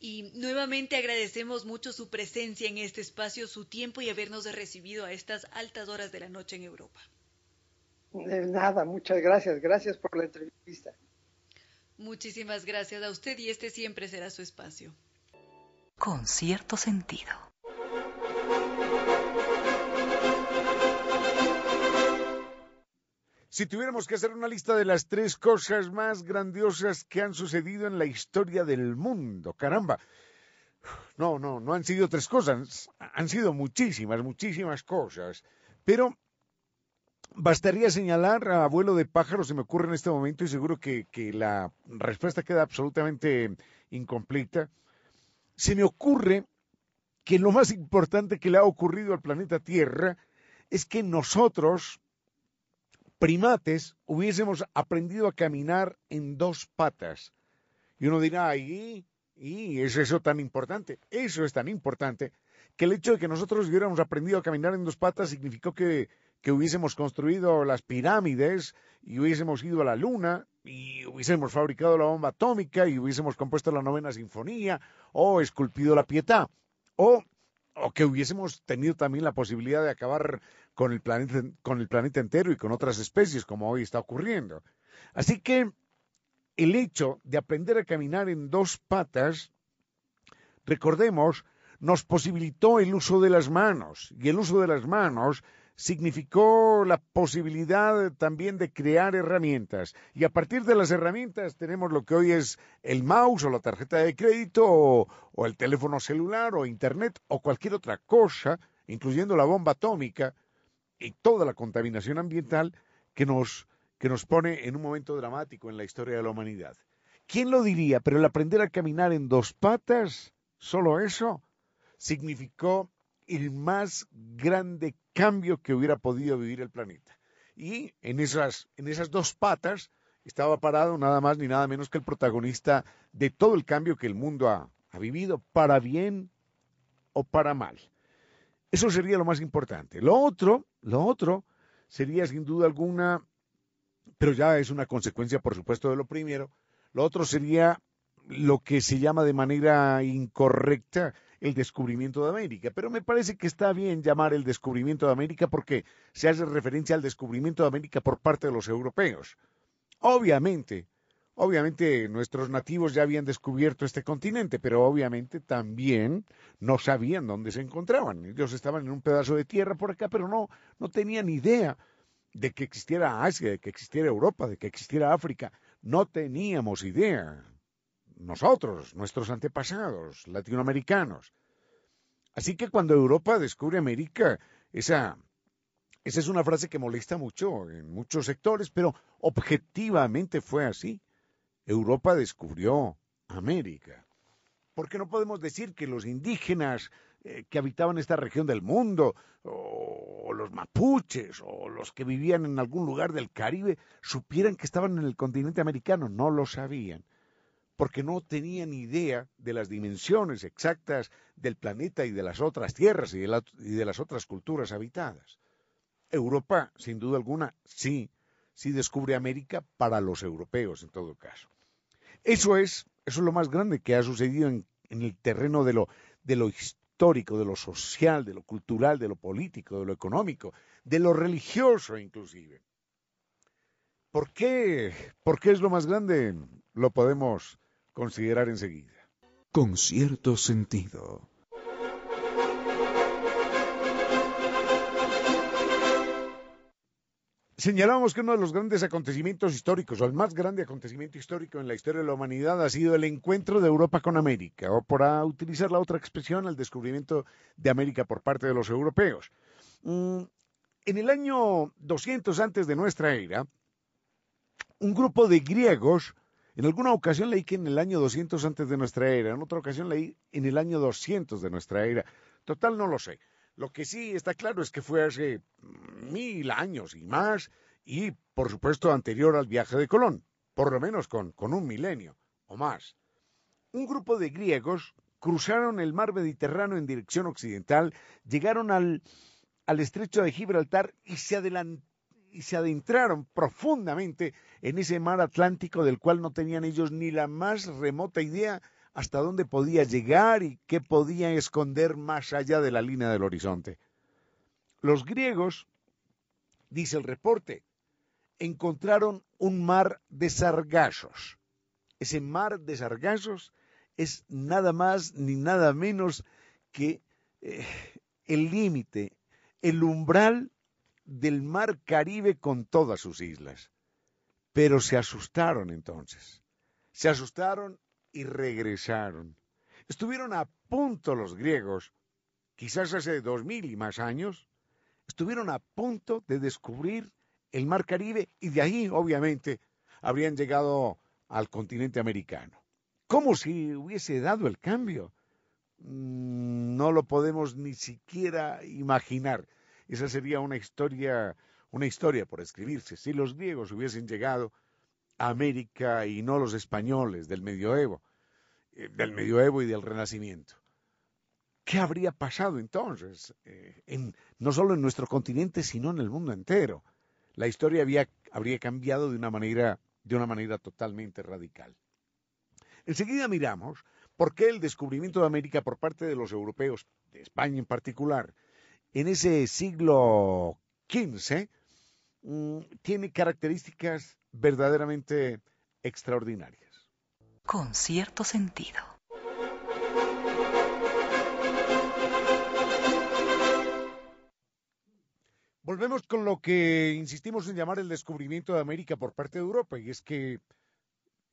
y nuevamente agradecemos mucho su presencia en este espacio, su tiempo y habernos recibido a estas altas horas de la noche en Europa. De nada, muchas gracias. Gracias por la entrevista. Muchísimas gracias a usted y este siempre será su espacio. Con cierto sentido. Si tuviéramos que hacer una lista de las tres cosas más grandiosas que han sucedido en la historia del mundo, caramba. No, no, no han sido tres cosas, han sido muchísimas, muchísimas cosas. Pero bastaría señalar a abuelo de pájaro, se me ocurre en este momento y seguro que, que la respuesta queda absolutamente incompleta. Se me ocurre que lo más importante que le ha ocurrido al planeta Tierra es que nosotros, primates, hubiésemos aprendido a caminar en dos patas. Y uno dirá, ¿y, es eso tan importante? Eso es tan importante que el hecho de que nosotros hubiéramos aprendido a caminar en dos patas significó que, que hubiésemos construido las pirámides y hubiésemos ido a la luna y hubiésemos fabricado la bomba atómica y hubiésemos compuesto la novena sinfonía o esculpido la pietà o, o que hubiésemos tenido también la posibilidad de acabar con el, planeta, con el planeta entero y con otras especies como hoy está ocurriendo. Así que el hecho de aprender a caminar en dos patas, recordemos, nos posibilitó el uso de las manos, y el uso de las manos significó la posibilidad también de crear herramientas. Y a partir de las herramientas tenemos lo que hoy es el mouse o la tarjeta de crédito o, o, el teléfono celular o internet o cualquier otra cosa, incluyendo la bomba atómica y toda la contaminación ambiental que nos, que nos pone en un momento dramático en la historia de la humanidad. ¿Quién lo diría? Pero el aprender a caminar en dos patas, solo eso, significó el más grande cambio que hubiera podido vivir el planeta. Y en esas, en esas dos patas estaba parado nada más ni nada menos que el protagonista de todo el cambio que el mundo ha, ha vivido, para bien o para mal. Eso sería lo más importante. Lo otro, lo otro sería sin duda alguna, pero ya es una consecuencia, por supuesto, de lo primero. Lo otro sería lo que se llama de manera incorrecta el descubrimiento de América. Pero me parece que está bien llamar el descubrimiento de América porque se hace referencia al descubrimiento de América por parte de los europeos. Obviamente, obviamente nuestros nativos ya habían descubierto este continente, pero obviamente también no sabían dónde se encontraban. Ellos estaban en un pedazo de tierra por acá, pero no, no tenían idea de que existiera Asia, de que existiera Europa, de que existiera África. No teníamos idea nosotros, nuestros antepasados latinoamericanos. Así que cuando Europa descubre América, esa, esa es una frase que molesta mucho en muchos sectores, pero objetivamente fue así. Europa descubrió América. ¿Por qué no podemos decir que los indígenas eh, que habitaban esta región del mundo, o, los mapuches, o los que vivían en algún lugar del Caribe, supieran que estaban en el continente americano? No lo sabían porque no tenían idea de las dimensiones exactas del planeta y de las otras tierras y de, y de, las otras culturas habitadas. Europa, sin duda alguna, sí, sí descubre América para los europeos en todo caso. Eso es, eso es lo más grande que ha sucedido en, el terreno de lo, de lo histórico, de lo social, de lo cultural, de lo político, de lo económico, de lo religioso inclusive. ¿Por qué? ¿Por qué es lo más grande? Lo podemos considerar enseguida. Con cierto sentido. Señalamos que uno de los grandes acontecimientos históricos, o el más grande acontecimiento histórico en la historia de la humanidad, ha sido el encuentro de Europa con América, o por utilizar la otra expresión, el descubrimiento de América por parte de los europeos. Mm, en el año 200 antes de nuestra era, un grupo de griegos en alguna ocasión leí que en el año 200 antes de nuestra era, en otra ocasión leí en el año 200 de nuestra era. Total, no lo sé. Lo que sí está claro es que fue hace mil años y más, y por supuesto anterior al viaje de Colón, por lo menos con, con un milenio o más. Un grupo de griegos cruzaron el mar Mediterráneo en dirección occidental, llegaron al, al estrecho de Gibraltar y se y se adentraron profundamente en ese mar Atlántico del cual no tenían ellos ni la más remota idea hasta dónde podía llegar y qué podía esconder más allá de la línea del horizonte. Los griegos, dice el reporte, encontraron un mar de sargazos. Ese mar de sargazos es nada más ni nada menos que eh, el límite, el umbral del mar Caribe con todas sus islas. Pero se asustaron entonces. Se asustaron y regresaron. Estuvieron a punto los griegos, quizás hace dos mil y más años, estuvieron a punto de descubrir el Mar Caribe y de ahí, obviamente, habrían llegado al continente americano. ¿Cómo si hubiese dado el cambio? Mm, no lo podemos ni siquiera imaginar. Esa sería una historia, una historia por escribirse. Si los griegos hubiesen llegado América y no los españoles del medioevo, eh, del medioevo y del renacimiento. ¿Qué habría pasado entonces? Eh, en, no solo en nuestro continente, sino en el mundo entero. La historia habría cambiado de una manera, de una manera totalmente radical. Enseguida miramos por qué el descubrimiento de América por parte de los europeos, de España en particular, en ese siglo XV, mm, tiene características verdaderamente extraordinarias. Con cierto sentido. Volvemos con lo que insistimos en llamar el descubrimiento de América por parte de Europa, y es que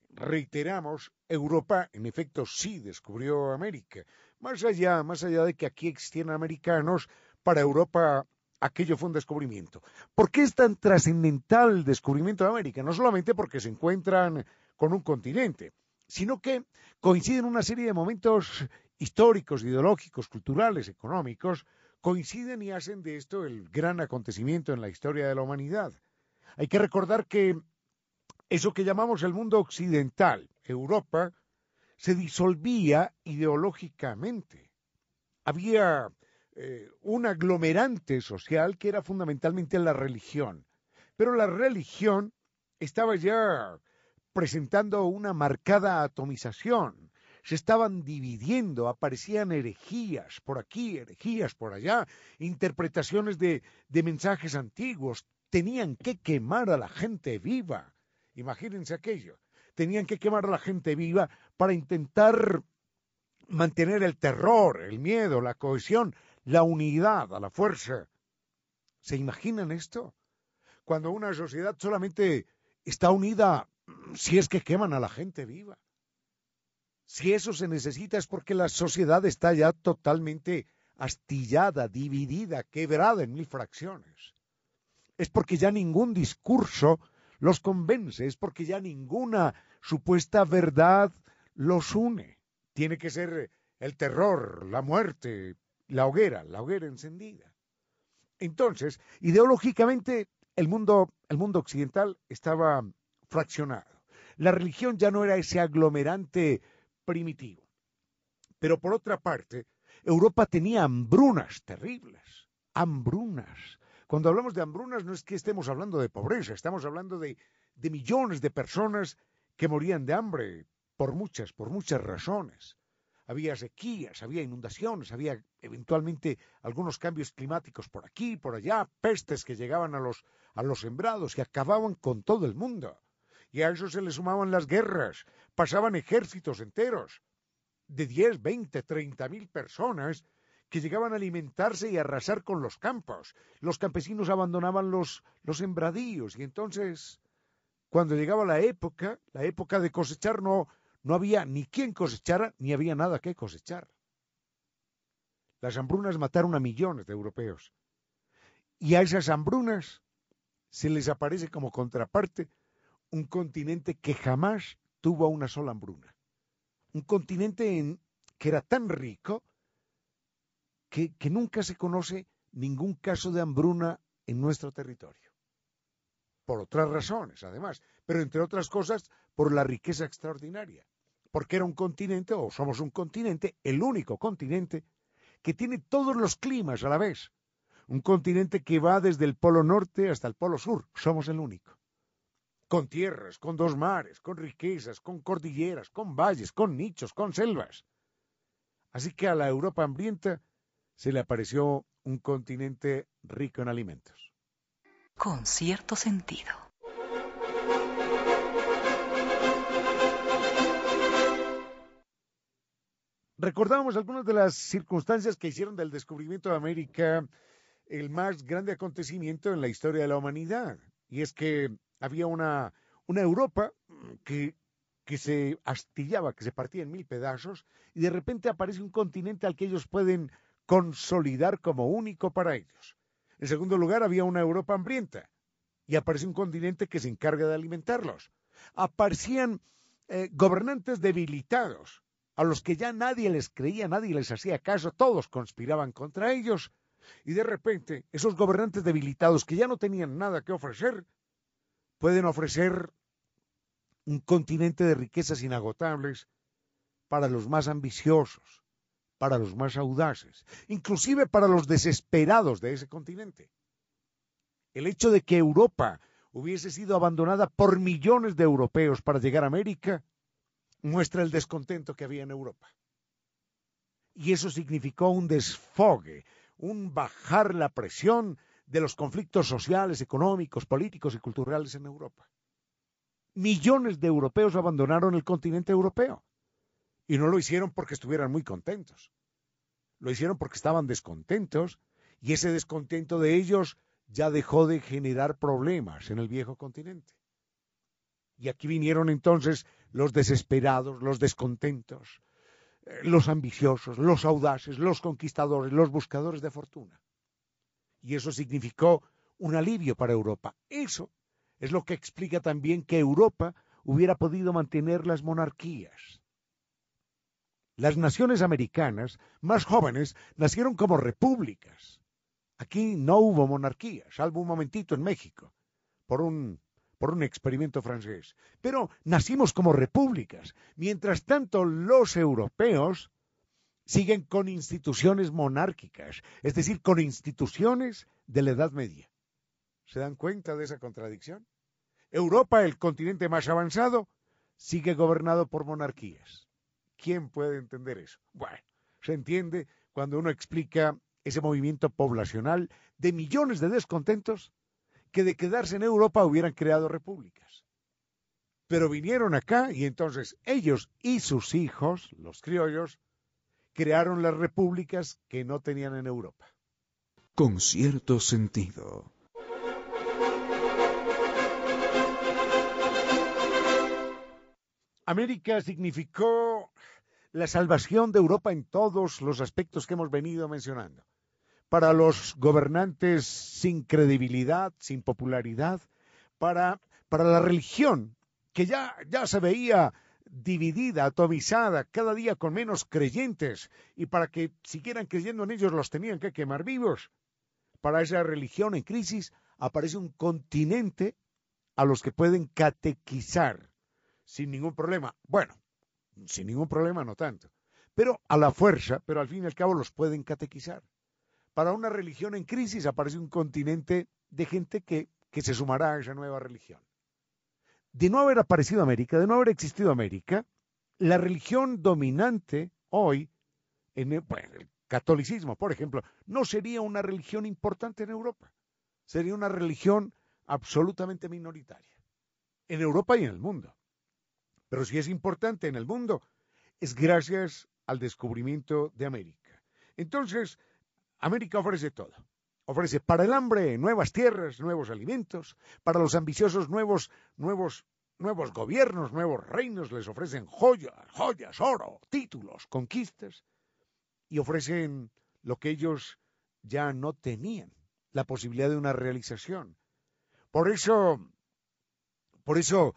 reiteramos, Europa en efecto sí descubrió América. Más allá, más allá de que aquí existieran americanos, para Europa aquello fue un descubrimiento. ¿Por qué es tan trascendental el descubrimiento de América? No solamente porque se encuentran con un continente, sino que coinciden una serie de momentos históricos, ideológicos, culturales, económicos, coinciden y hacen de esto el gran acontecimiento en la historia de la humanidad. Hay que recordar que eso que llamamos el mundo occidental, Europa, se disolvía ideológicamente. Había eh, un aglomerante social que era fundamentalmente la religión, pero la religión estaba ya presentando una marcada atomización se estaban dividiendo, aparecían herejías por aquí, herejías por allá, interpretaciones de, de mensajes antiguos, tenían que quemar a la gente viva. Imagínense aquello. Tenían que quemar a la gente viva para intentar mantener el terror, el miedo, la cohesión, la unidad, a la fuerza. ¿Se imaginan esto? Cuando una sociedad solamente está unida si es que queman a la gente viva. Si eso se necesita es porque la sociedad está ya totalmente astillada, dividida, quebrada en mil fracciones. Es porque ya ningún discurso los convence, es porque ya ninguna supuesta verdad los une. Tiene que ser el terror, la muerte, la hoguera, la hoguera encendida. Entonces, ideológicamente, el mundo, el mundo occidental estaba fraccionado. La religión ya no era ese aglomerante primitivo. Pero por otra parte, Europa tenía hambrunas terribles, hambrunas. Cuando hablamos de hambrunas no es que estemos hablando de pobreza, estamos hablando de, de millones de personas que morían de hambre por muchas, por muchas razones. Había sequías, había inundaciones, había eventualmente algunos cambios climáticos por aquí, por allá, pestes que llegaban a los, a los sembrados y acababan con todo el mundo y a eso se le sumaban las guerras. Pasaban ejércitos enteros de 10, 20, 30 mil personas que llegaban a alimentarse y a arrasar con los campos. Los campesinos abandonaban los, los sembradíos y entonces, cuando llegaba la época, la época de cosechar, no, no había ni quien cosechara ni había nada que cosechar. Las hambrunas mataron a millones de europeos. Y a esas hambrunas se les aparece como contraparte un continente que jamás tuvo una sola hambruna. Un continente en, que era tan rico que nunca se conoce ningún caso de hambruna en nuestro territorio. Por otras razones, además, pero entre otras cosas, por la riqueza extraordinaria. Porque era un continente, o somos un continente, el único continente, que tiene todos los climas a la vez. Un continente que va desde el polo norte hasta el polo sur. Somos el único con tierras, con dos mares, con riquezas, con cordilleras, con valles, con nichos, con selvas. Así que a la Europa hambrienta se le apareció un continente rico en alimentos. Con cierto sentido. Recordábamos algunas de las circunstancias que hicieron del descubrimiento de América el más grande acontecimiento en la historia de la humanidad. Y es que había una, una Europa que, que se astillaba, que se partía en mil pedazos, y de repente aparece un continente al que ellos pueden consolidar como único para ellos. En segundo lugar, había una Europa hambrienta y aparece un continente que se encarga de alimentarlos. Aparecían eh, gobernantes debilitados, a los que ya nadie les creía, nadie les hacía caso, todos conspiraban contra ellos. Y de repente, esos gobernantes debilitados que ya no tenían nada que ofrecer, pueden ofrecer un continente de riquezas inagotables para los más ambiciosos, para los más audaces, inclusive para los desesperados de ese continente. El hecho de que Europa hubiese sido abandonada por millones de europeos para llegar a América muestra el descontento que había en Europa. Y eso significó un desfogue, un bajar la presión de los conflictos sociales, económicos, políticos y culturales en Europa. Millones de europeos abandonaron el continente europeo. Y no lo hicieron porque estuvieran muy contentos. Lo hicieron porque estaban descontentos y ese descontento de ellos ya dejó de generar problemas en el viejo continente. Y aquí vinieron entonces los desesperados, los descontentos, eh, los ambiciosos, los audaces, los conquistadores, los buscadores de fortuna. Y eso significó un alivio para Europa. Eso es lo que explica también que Europa hubiera podido mantener las monarquías. Las naciones americanas más jóvenes nacieron como repúblicas. Aquí no hubo monarquía, salvo un momentito en México, por un, por un experimento francés. Pero nacimos como repúblicas. Mientras tanto, los europeos siguen con instituciones monárquicas, es decir, con instituciones de la Edad Media. ¿Se dan cuenta de esa contradicción? Europa, el continente más avanzado, sigue gobernado por monarquías. ¿Quién puede entender eso? Bueno, se entiende cuando uno explica ese movimiento poblacional de millones de descontentos que de quedarse en Europa hubieran creado repúblicas. Pero vinieron acá y entonces ellos y sus hijos, los criollos, crearon las repúblicas que no tenían en Europa. Con cierto sentido. América significó la salvación de Europa en todos los aspectos que hemos venido mencionando. Para los gobernantes sin credibilidad, sin popularidad, para, para la religión, que ya, ya se veía dividida, atomizada, cada día con menos creyentes, y para que siguieran creyendo en ellos los tenían que quemar vivos. Para esa religión en crisis aparece un continente a los que pueden catequizar sin ningún problema. Bueno, sin ningún problema no tanto. Pero a la fuerza, pero al fin y al cabo los pueden catequizar. Para una religión en crisis aparece un continente de gente que, que se sumará a esa nueva religión. De no haber aparecido América, de no haber existido América, la religión dominante hoy, en el, el catolicismo, por ejemplo, no sería una religión importante en Europa. Sería una religión absolutamente minoritaria. En Europa y en el mundo. Pero si es importante en el mundo, es gracias al descubrimiento de América. Entonces, América ofrece todo. Ofrece para el hambre nuevas tierras, nuevos alimentos, para los ambiciosos nuevos, nuevos, nuevos gobiernos, nuevos reinos, les ofrecen joyas, joyas, oro, títulos, conquistas, y ofrecen lo que ellos ya no tenían, la posibilidad de una realización. Por eso, por eso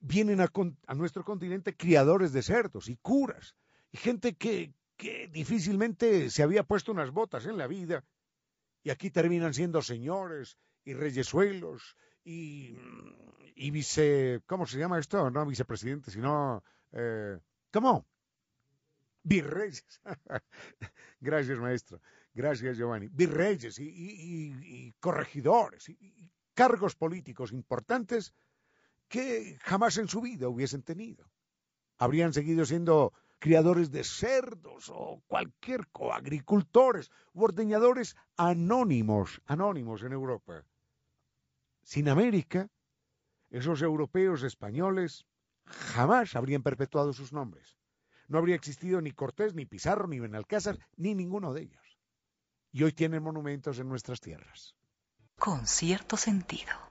vienen a, nuestro continente criadores de cerdos y curas, y gente que, que difícilmente se había puesto unas botas en la vida, y aquí terminan siendo señores y reyesuelos y, y vice, ¿cómo se llama esto? No vicepresidente, sino, eh, ¿cómo? Virreyes. Gracias, maestro. Gracias, Giovanni. Virreyes y, y corregidores y cargos políticos importantes que jamás en su vida hubiesen tenido. Habrían seguido siendo criadores de cerdos o cualquier co agricultores u anónimos, anónimos en Europa. Sin América, esos europeos españoles jamás habrían perpetuado sus nombres. No habría existido ni Cortés, ni Pizarro, ni Benalcázar, ni ninguno de ellos. Y hoy tienen monumentos en nuestras tierras. Con cierto sentido.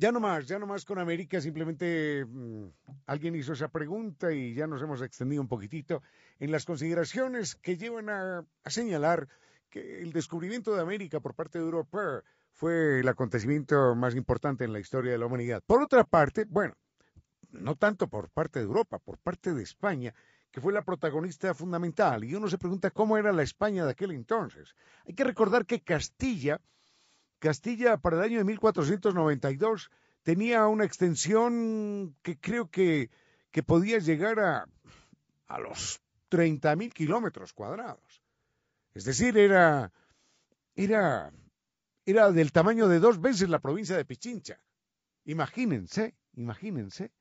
Ya no más, ya no más con América, simplemente mm, alguien hizo esa pregunta y ya nos hemos extendido un poquitito en las consideraciones que llevan a, a señalar que el descubrimiento de América por parte de Europa fue el acontecimiento más importante en la historia de la humanidad. Por otra parte, bueno, no tanto por parte de Europa, por parte de España, que fue la protagonista fundamental. Y uno se pregunta cómo era la España de aquel entonces. Hay que recordar que Castilla, Castilla para el año de 1492 tenía una extensión que creo que, que podía llegar a, a los 30.000 kilómetros cuadrados. Es decir, era, era, era del tamaño de dos veces la provincia de Pichincha. Imagínense, imagínense.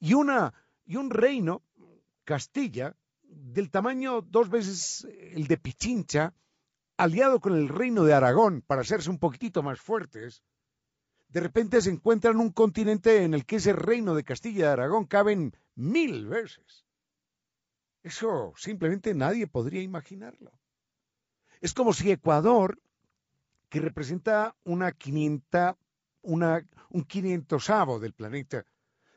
Y, una, y un reino Castilla, del tamaño dos veces el de Pichincha, aliado con el reino de Aragón para hacerse un poquitito más fuertes, de repente se encuentran un continente en el que ese reino de Castilla de Aragón caben mil veces. Eso simplemente nadie podría imaginarlo. Es como si Ecuador, que representa una quinienta, un quinientosavo del planeta,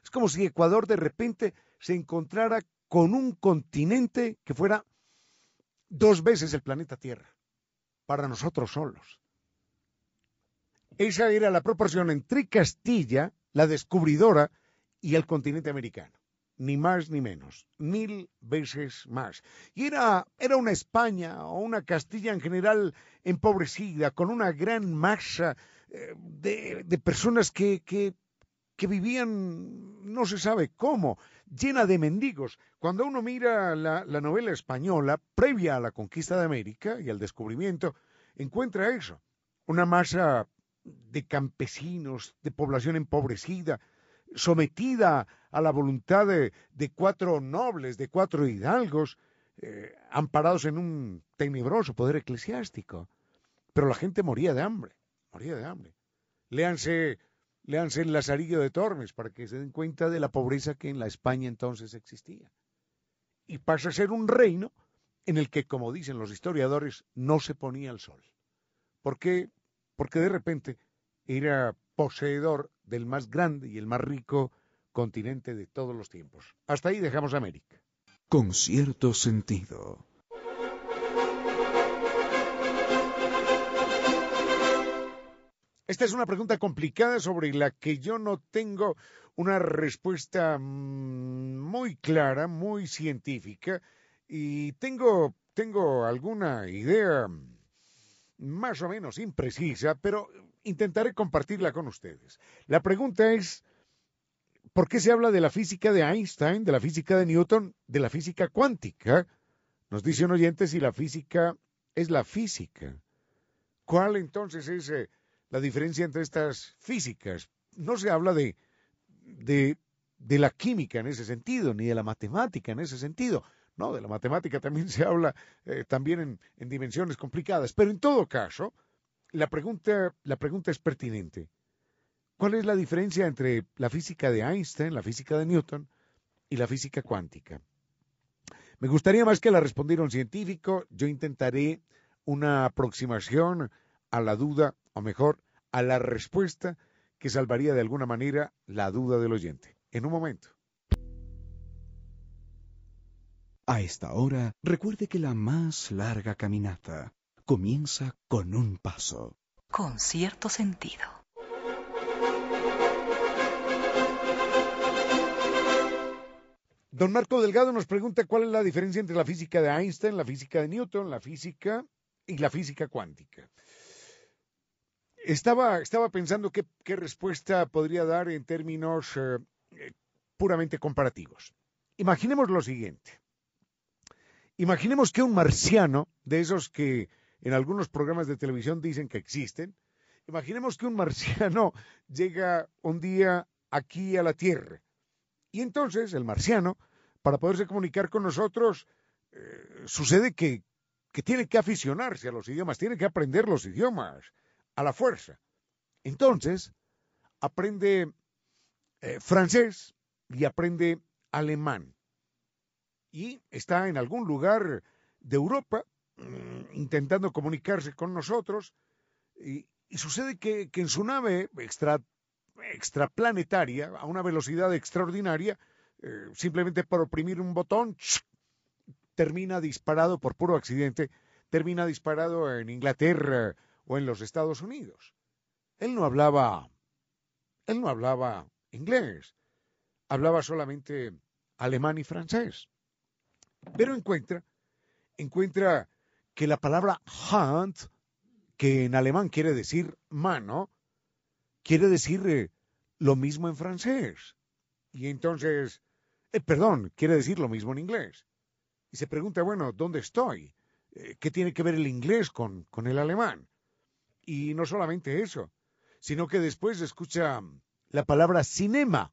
es como si Ecuador de repente se encontrara con un continente que fuera dos veces el planeta Tierra, para nosotros solos. Esa era la proporción entre Castilla, la descubridora, y el continente americano. Ni más ni menos, mil veces más. Y era, era una España o una Castilla en general empobrecida, con una gran masa eh, de, de, personas que, que, que vivían no se sabe cómo, llena de mendigos. Cuando uno mira la, la, novela española, previa a la conquista de América y al descubrimiento, encuentra eso, una masa de campesinos, de población empobrecida, sometida a la voluntad de, cuatro nobles, de cuatro hidalgos, eh, amparados en un tenebroso poder eclesiástico. Pero la gente moría de hambre, moría de hambre. Léanse Léanse el Lazarillo de Tormes para que se den cuenta de la pobreza que en la España entonces existía. Y pasa a ser un reino en el que, como dicen los historiadores, no se ponía el sol. ¿Por qué? Porque de repente era poseedor del más grande y el más rico continente de todos los tiempos. Hasta ahí dejamos América. Con cierto sentido. Esta es una pregunta complicada sobre la que yo no tengo una respuesta mm, muy clara, muy científica, y tengo, tengo alguna idea más o menos imprecisa, pero intentaré compartirla con ustedes. La pregunta es, ¿por qué se habla de la física de Einstein, de la física de Newton, de la física cuántica? Nos dice un oyente si la física es la física. ¿Cuál entonces es eh, la diferencia entre estas físicas. No se habla de, de, la química en ese sentido, ni de la matemática en ese sentido. No, de la matemática también se habla eh, también en, en, dimensiones complicadas. Pero en todo caso, la pregunta, la pregunta es pertinente. ¿Cuál es la diferencia entre la física de Einstein, la física de Newton y la física cuántica? Me gustaría más que la respondiera un científico. Yo intentaré una aproximación a la duda o mejor, a la respuesta que salvaría de alguna manera la duda del oyente. En un momento. A esta hora, recuerde que la más larga caminata comienza con un paso. Con cierto sentido. Don Marco Delgado nos pregunta cuál es la diferencia entre la física de Einstein, la física de Newton, la física y la física cuántica. Estaba, estaba pensando qué, respuesta podría dar en términos eh, puramente comparativos. Imaginemos lo siguiente. Imaginemos que un marciano, de esos que en algunos programas de televisión dicen que existen, imaginemos que un marciano llega un día aquí a la Tierra. Y entonces el marciano, para poderse comunicar con nosotros, eh, sucede que, que tiene que aficionarse a los idiomas, tiene que aprender los idiomas a la fuerza. Entonces, aprende eh, francés y aprende alemán. Y está en algún lugar de Europa mm, intentando comunicarse con nosotros y, sucede que, que, en su nave extra, extraplanetaria a una velocidad extraordinaria, eh, simplemente por oprimir un botón, termina disparado por puro accidente, termina disparado en Inglaterra o en los Estados Unidos. Él no hablaba, él no hablaba inglés, hablaba solamente alemán y francés. Pero encuentra, encuentra que la palabra Hand, que en alemán quiere decir mano, quiere decir eh, lo mismo en francés. Y entonces, eh, perdón, quiere decir lo mismo en inglés y se pregunta, bueno, ¿dónde estoy? Eh, ¿Qué tiene que ver el inglés con, con el alemán? Y no solamente eso, sino que después escucha la palabra cinema,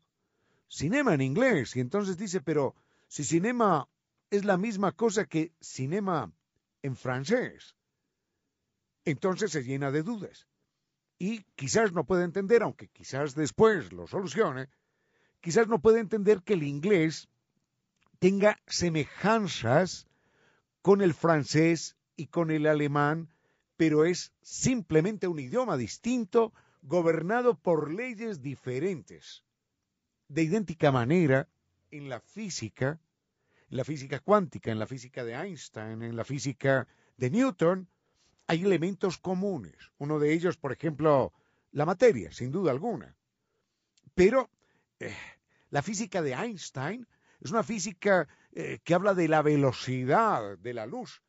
cinema en inglés, y entonces dice, pero si cinema es la misma cosa que cinema en francés, entonces se llena de dudas. Y quizás no puede entender, aunque quizás después lo solucione, quizás no puede entender que el inglés tenga semejanzas con el francés y con el alemán, pero es simplemente un idioma distinto, gobernado por leyes diferentes. De idéntica manera, en la física, en la física cuántica, en la física de Einstein, en la física de Newton, hay elementos comunes. Uno de ellos, por ejemplo, la materia, sin duda alguna. Pero eh, la física de Einstein es una física eh, que habla de la velocidad de la luz,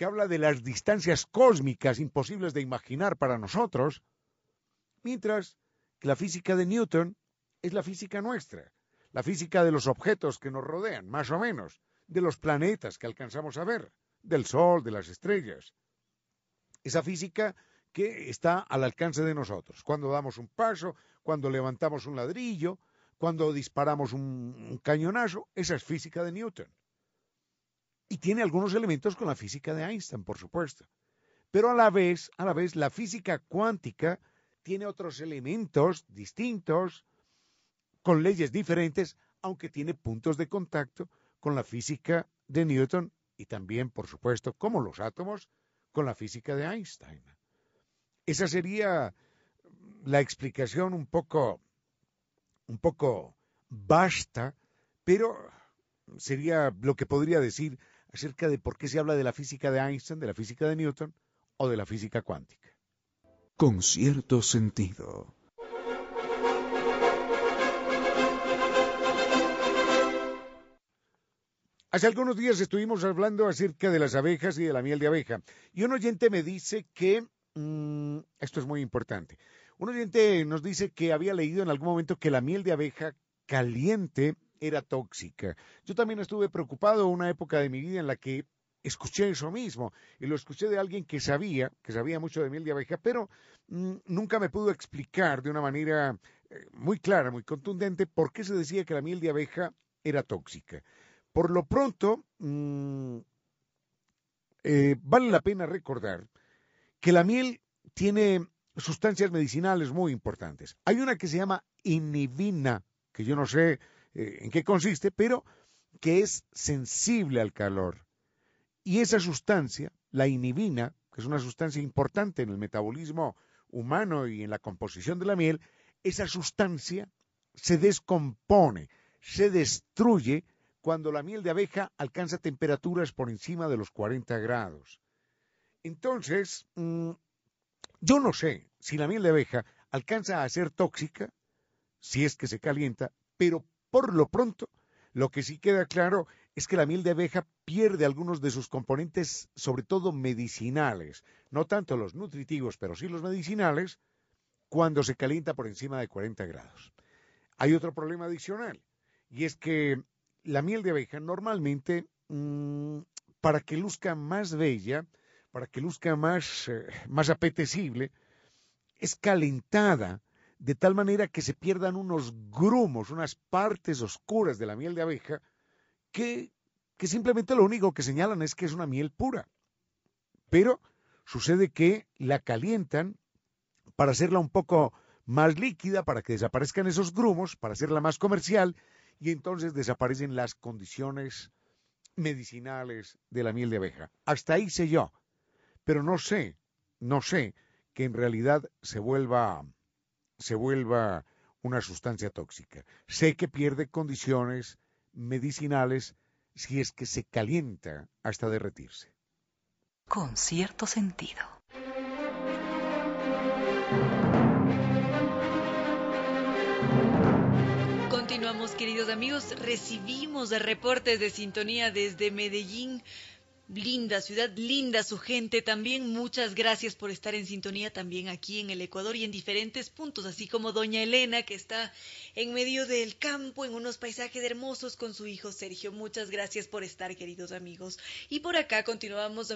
que habla de las distancias cósmicas imposibles de imaginar para nosotros, mientras que la física de Newton es la física nuestra, la física de los objetos que nos rodean, más o menos, de los planetas que alcanzamos a ver, del Sol, de las estrellas. Esa física que está al alcance de nosotros. Cuando damos un paso, cuando levantamos un ladrillo, cuando disparamos un, cañonazo, esa es física de Newton. Y tiene algunos elementos con la física de Einstein, por supuesto. Pero a la vez, a la vez, la física cuántica tiene otros elementos distintos, con leyes diferentes, aunque tiene puntos de contacto con la física de Newton y también, por supuesto, como los átomos, con la física de Einstein. Esa sería la explicación un poco un poco basta, pero sería lo que podría decir acerca de por qué se habla de la física de Einstein, de la física de Newton o de la física cuántica. Con cierto sentido. Hace algunos días estuvimos hablando acerca de las abejas y de la miel de abeja, y un oyente me dice que, mm, esto es muy importante, un oyente nos dice que había leído en algún momento que la miel de abeja caliente era tóxica. Yo también estuve preocupado una época de mi vida en la que escuché eso mismo y lo escuché de alguien que sabía, que sabía mucho de miel de abeja, pero mm, nunca me pudo explicar de una manera eh, muy clara, muy contundente, por qué se decía que la miel de abeja era tóxica. Por lo pronto, mm, eh, vale la pena recordar que la miel tiene sustancias medicinales muy importantes. Hay una que se llama inhibina, que yo no sé eh, en qué consiste, pero que es sensible al calor. Y esa sustancia, la inhibina, que es una sustancia importante en el metabolismo humano y en la composición de la miel, esa sustancia se descompone, se destruye cuando la miel de abeja alcanza temperaturas por encima de los 40 grados. Entonces, mm, yo no sé si la miel de abeja alcanza a ser tóxica, si es que se calienta, pero por lo pronto, lo que sí queda claro es que la miel de abeja pierde algunos de sus componentes, sobre todo medicinales, no tanto los nutritivos, pero sí los medicinales, cuando se calienta por encima de 40 grados. Hay otro problema adicional, y es que la miel de abeja normalmente, mm, para que luzca más bella, para que luzca más, eh, más apetecible, es calentada de tal manera que se pierdan unos grumos, unas partes oscuras de la miel de abeja, que, que simplemente lo único que señalan es que es una miel pura. Pero sucede que la calientan para hacerla un poco más líquida, para que desaparezcan esos grumos, para hacerla más comercial, y entonces desaparecen las condiciones medicinales de la miel de abeja. Hasta ahí sé yo pero no sé, no sé que en realidad se vuelva, se vuelva una sustancia tóxica. Sé que pierde condiciones medicinales si es que se calienta hasta derretirse. Con cierto sentido. Continuamos, queridos amigos. Recibimos reportes de sintonía desde Medellín. Linda ciudad, linda su gente también. Muchas gracias por estar en sintonía también aquí en el Ecuador y en diferentes puntos, así como doña Elena que está en medio del campo en unos paisajes hermosos con su hijo Sergio. Muchas gracias por estar, queridos amigos. Y por acá continuamos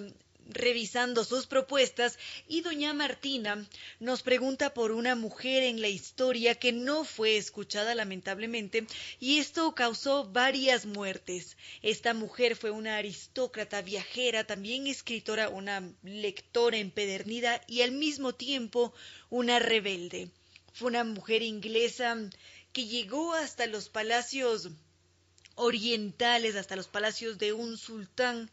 revisando sus propuestas y doña Martina nos pregunta por una mujer en la historia que no fue escuchada lamentablemente y esto causó varias muertes. Esta mujer fue una aristócrata viajera, también escritora, una lectora empedernida y al mismo tiempo una rebelde. Fue una mujer inglesa que llegó hasta los palacios orientales, hasta los palacios de un sultán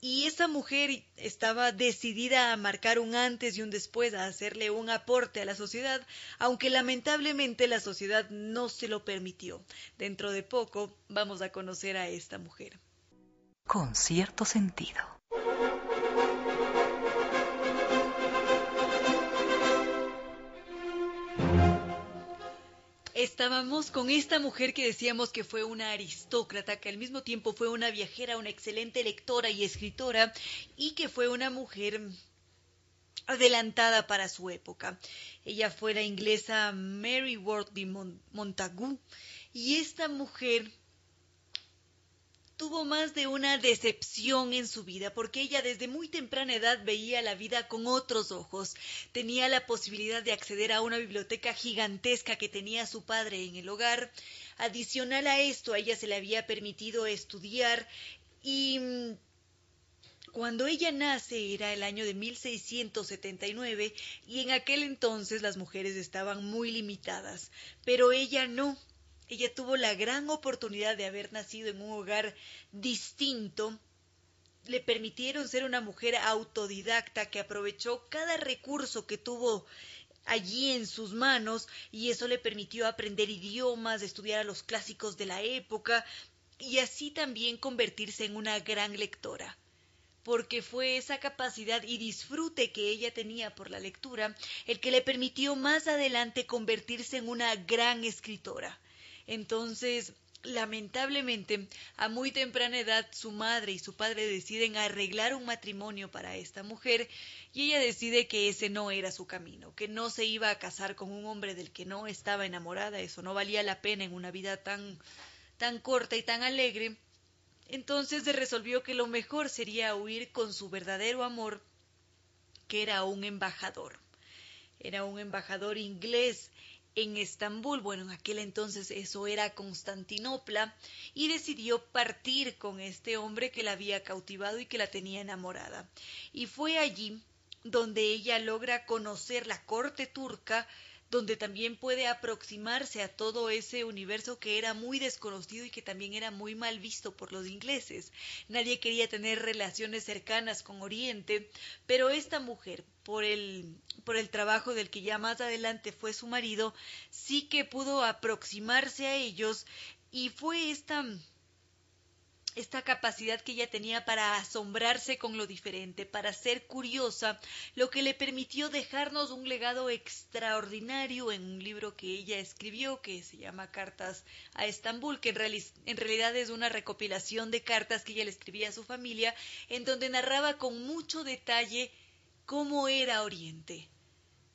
y esa mujer estaba decidida a marcar un antes y un después, a hacerle un aporte a la sociedad, aunque lamentablemente la sociedad no se lo permitió. Dentro de poco vamos a conocer a esta mujer. Con cierto sentido. Estábamos con esta mujer que decíamos que fue una aristócrata, que al mismo tiempo fue una viajera, una excelente lectora y escritora, y que fue una mujer adelantada para su época. Ella fue la inglesa Mary Wortley Montagu, y esta mujer tuvo más de una decepción en su vida, porque ella desde muy temprana edad veía la vida con otros ojos. Tenía la posibilidad de acceder a una biblioteca gigantesca que tenía su padre en el hogar. Adicional a esto, a ella se le había permitido estudiar y mm, cuando ella nace era el año de 1679 y en aquel entonces las mujeres estaban muy limitadas, pero ella no. Ella tuvo la gran oportunidad de haber nacido en un hogar distinto. Le permitieron ser una mujer autodidacta que aprovechó cada recurso que tuvo allí en sus manos y eso le permitió aprender idiomas, estudiar a los clásicos de la época y así también convertirse en una gran lectora porque fue esa capacidad y disfrute que ella tenía por la lectura el que le permitió más adelante convertirse en una gran escritora. Entonces, lamentablemente, a muy temprana edad, su madre y su padre deciden arreglar un matrimonio para esta mujer y ella decide que ese no era su camino, que no se iba a casar con un hombre del que no estaba enamorada, eso no valía la pena en una vida tan tan corta y tan alegre. Entonces se resolvió que lo mejor sería huir con su verdadero amor, que era un embajador. Era un embajador inglés en Estambul, bueno, en aquel entonces eso era Constantinopla, y decidió partir con este hombre que la había cautivado y que la tenía enamorada. Y fue allí donde ella logra conocer la corte turca, donde también puede aproximarse a todo ese universo que era muy desconocido y que también era muy mal visto por los ingleses. Nadie quería tener relaciones cercanas con Oriente, pero esta mujer, por el, por el trabajo del que ya más adelante fue su marido, sí que pudo aproximarse a ellos y fue esta esta capacidad que ella tenía para asombrarse con lo diferente, para ser curiosa, lo que le permitió dejarnos un legado extraordinario en un libro que ella escribió que se llama Cartas a Estambul, que en, en realidad es una recopilación de cartas que ella le escribía a su familia, en donde narraba con mucho detalle cómo era Oriente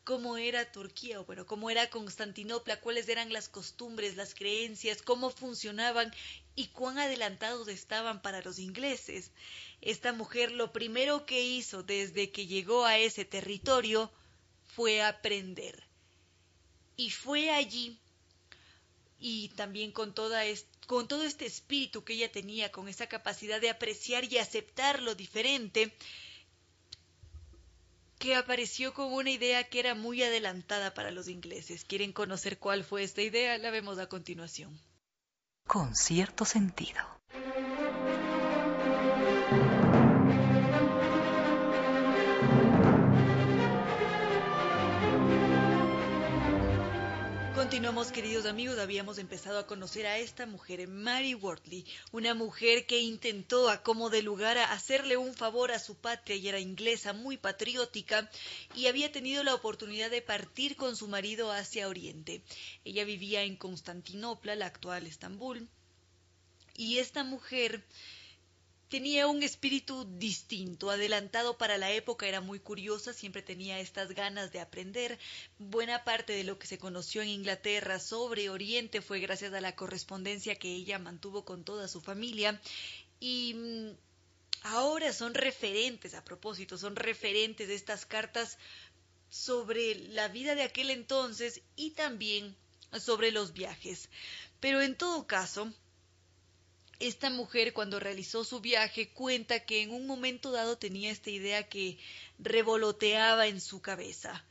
cómo era Turquía, o bueno, cómo era Constantinopla, cuáles eran las costumbres, las creencias, cómo funcionaban y cuán adelantados estaban para los ingleses. Esta mujer lo primero que hizo desde que llegó a ese territorio fue aprender. Y fue allí, y también con, toda con todo este espíritu que ella tenía, con esa capacidad de apreciar y aceptar lo diferente, que apareció con una idea que era muy adelantada para los ingleses. ¿Quieren conocer cuál fue esta idea? La vemos a continuación con cierto sentido. Continuamos, queridos amigos. Habíamos empezado a conocer a esta mujer, Mary Wortley, una mujer que intentó, a como de lugar, a hacerle un favor a su patria y era inglesa, muy patriótica, y había tenido la oportunidad de partir con su marido hacia Oriente. Ella vivía en Constantinopla, la actual Estambul, y esta mujer tenía un espíritu distinto, adelantado para la época, era muy curiosa, siempre tenía estas ganas de aprender. Buena parte de lo que se conoció en Inglaterra sobre Oriente fue gracias a la correspondencia que ella mantuvo con toda su familia y mm, ahora son referentes, a propósito, son referentes de estas cartas sobre la vida de aquel entonces y también sobre los viajes. Pero en todo caso, esta mujer cuando realizó su viaje cuenta que en un momento dado tenía esta idea que revoloteaba en su cabeza.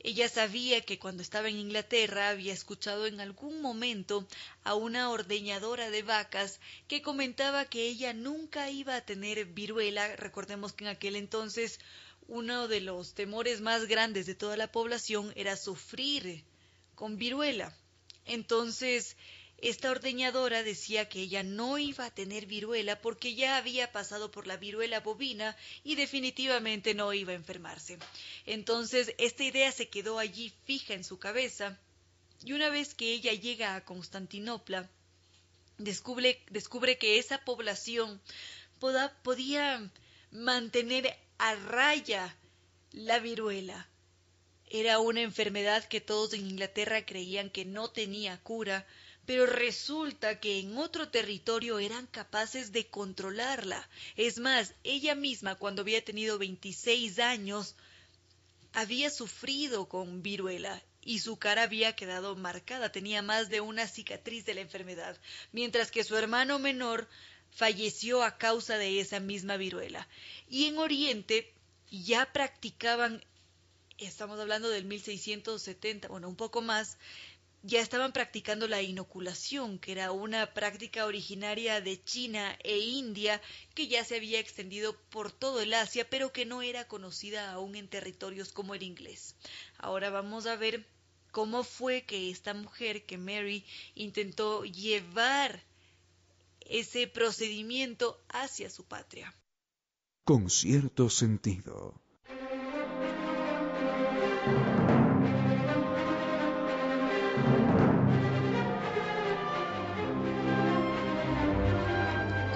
Ella sabía que cuando estaba en Inglaterra había escuchado en algún momento a una ordeñadora de vacas que comentaba que ella nunca iba a tener viruela. Recordemos que en aquel entonces uno de los temores más grandes de toda la población era sufrir con viruela. Entonces esta ordeñadora decía que ella no iba a tener viruela porque ya había pasado por la viruela bovina y definitivamente no iba a enfermarse. Entonces esta idea se quedó allí fija en su cabeza y una vez que ella llega a Constantinopla, descubre, descubre que esa población podía mantener a raya la viruela. Era una enfermedad que todos en Inglaterra creían que no tenía cura, pero resulta que en otro territorio eran capaces de controlarla. Es más, ella misma, cuando había tenido 26 años, había sufrido con viruela y su cara había quedado marcada, tenía más de una cicatriz de la enfermedad, mientras que su hermano menor falleció a causa de esa misma viruela. Y en Oriente ya practicaban, estamos hablando del 1670, bueno, un poco más, ya estaban practicando la inoculación, que era una práctica originaria de China e India que ya se había extendido por todo el Asia, pero que no era conocida aún en territorios como el inglés. Ahora vamos a ver cómo fue que esta mujer, que Mary, intentó llevar ese procedimiento hacia su patria. Con cierto sentido.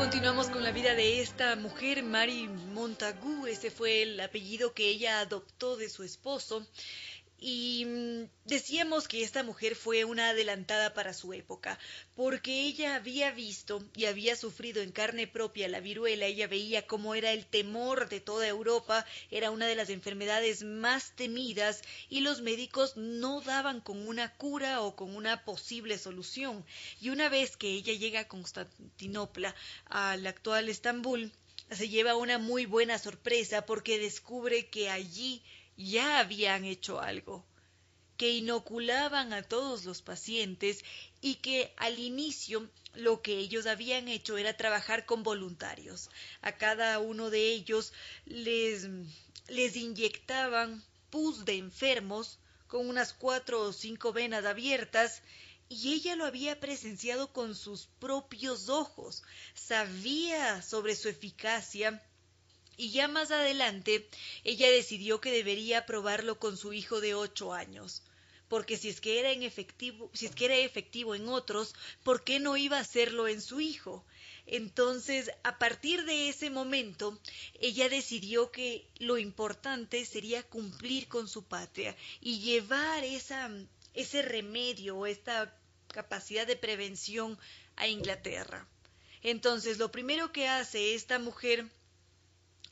Continuamos con la vida de esta mujer, Mary Montagu. Ese fue el apellido que ella adoptó de su esposo. Y mm, decíamos que esta mujer fue una adelantada para su época, porque ella había visto y había sufrido en carne propia la viruela, ella veía cómo era el temor de toda Europa, era una de las enfermedades más temidas y los médicos no daban con una cura o con una posible solución. Y una vez que ella llega a Constantinopla, al actual Estambul, se lleva una muy buena sorpresa porque descubre que allí ya habían hecho algo, que inoculaban a todos los pacientes y que al inicio lo que ellos habían hecho era trabajar con voluntarios. A cada uno de ellos les, les inyectaban pus de enfermos con unas cuatro o cinco venas abiertas y ella lo había presenciado con sus propios ojos, sabía sobre su eficacia y ya más adelante ella decidió que debería probarlo con su hijo de ocho años porque si es que era en efectivo, si es que era efectivo en otros, ¿por qué no iba a hacerlo en su hijo? Entonces, a partir de ese momento, ella decidió que lo importante sería cumplir con su patria y llevar esa, ese remedio esta capacidad de prevención a Inglaterra. Entonces, lo primero que hace esta mujer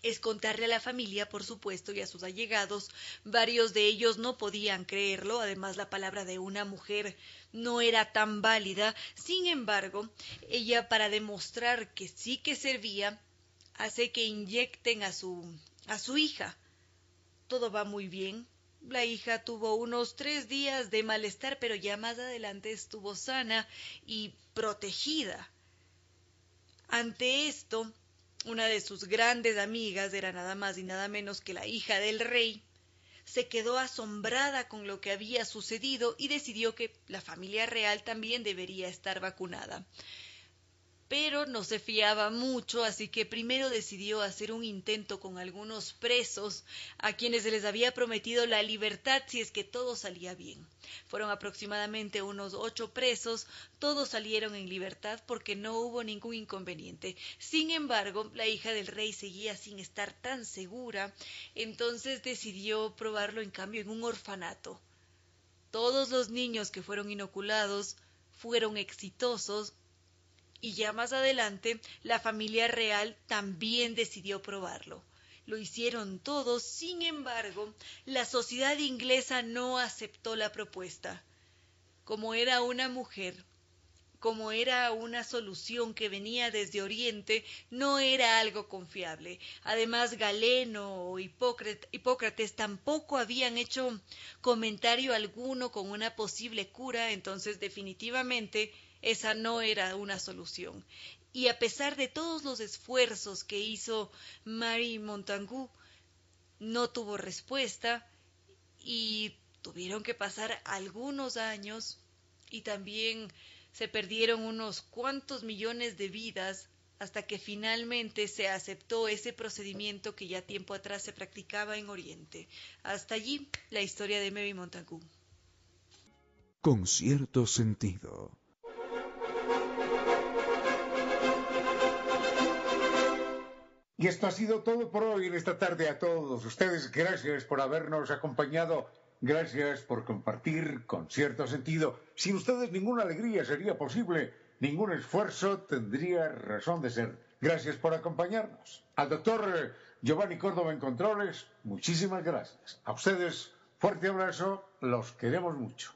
es contarle a la familia, por supuesto, y a sus allegados. Varios de ellos no podían creerlo, además la palabra de una mujer no era tan válida. Sin embargo, ella para demostrar que sí que servía, hace que inyecten a su a su hija. Todo va muy bien. La hija tuvo unos tres días de malestar, pero ya más adelante estuvo sana y protegida. Ante esto, una de sus grandes amigas era nada más y nada menos que la hija del rey, se quedó asombrada con lo que había sucedido y decidió que la familia real también debería estar vacunada pero no se fiaba mucho, así que primero decidió hacer un intento con algunos presos a quienes se les había prometido la libertad si es que todo salía bien. Fueron aproximadamente unos ocho presos, todos salieron en libertad porque no hubo ningún inconveniente. Sin embargo, la hija del rey seguía sin estar tan segura, entonces decidió probarlo en cambio en un orfanato. Todos los niños que fueron inoculados fueron exitosos y ya más adelante la familia real también decidió probarlo. Lo hicieron todos, sin embargo, la sociedad inglesa no aceptó la propuesta. Como era una mujer, como era una solución que venía desde Oriente, no era algo confiable. Además, Galeno o Hipócrates tampoco habían hecho comentario alguno con una posible cura, entonces definitivamente esa no era una solución. Y a pesar de todos los esfuerzos que hizo Mary Montagu, no tuvo respuesta y tuvieron que pasar algunos años y también se perdieron unos cuantos millones de vidas hasta que finalmente se aceptó ese procedimiento que ya tiempo atrás se practicaba en Oriente. Hasta allí la historia de Mary Montagu. Con cierto sentido. Y esto ha sido todo por hoy en esta tarde a todos ustedes. Gracias por habernos acompañado. Gracias por compartir con cierto sentido. Sin ustedes ninguna alegría sería posible. Ningún esfuerzo tendría razón de ser. Gracias por acompañarnos. Al doctor Giovanni Córdoba en Controles, muchísimas gracias. A ustedes, fuerte abrazo. Los queremos mucho.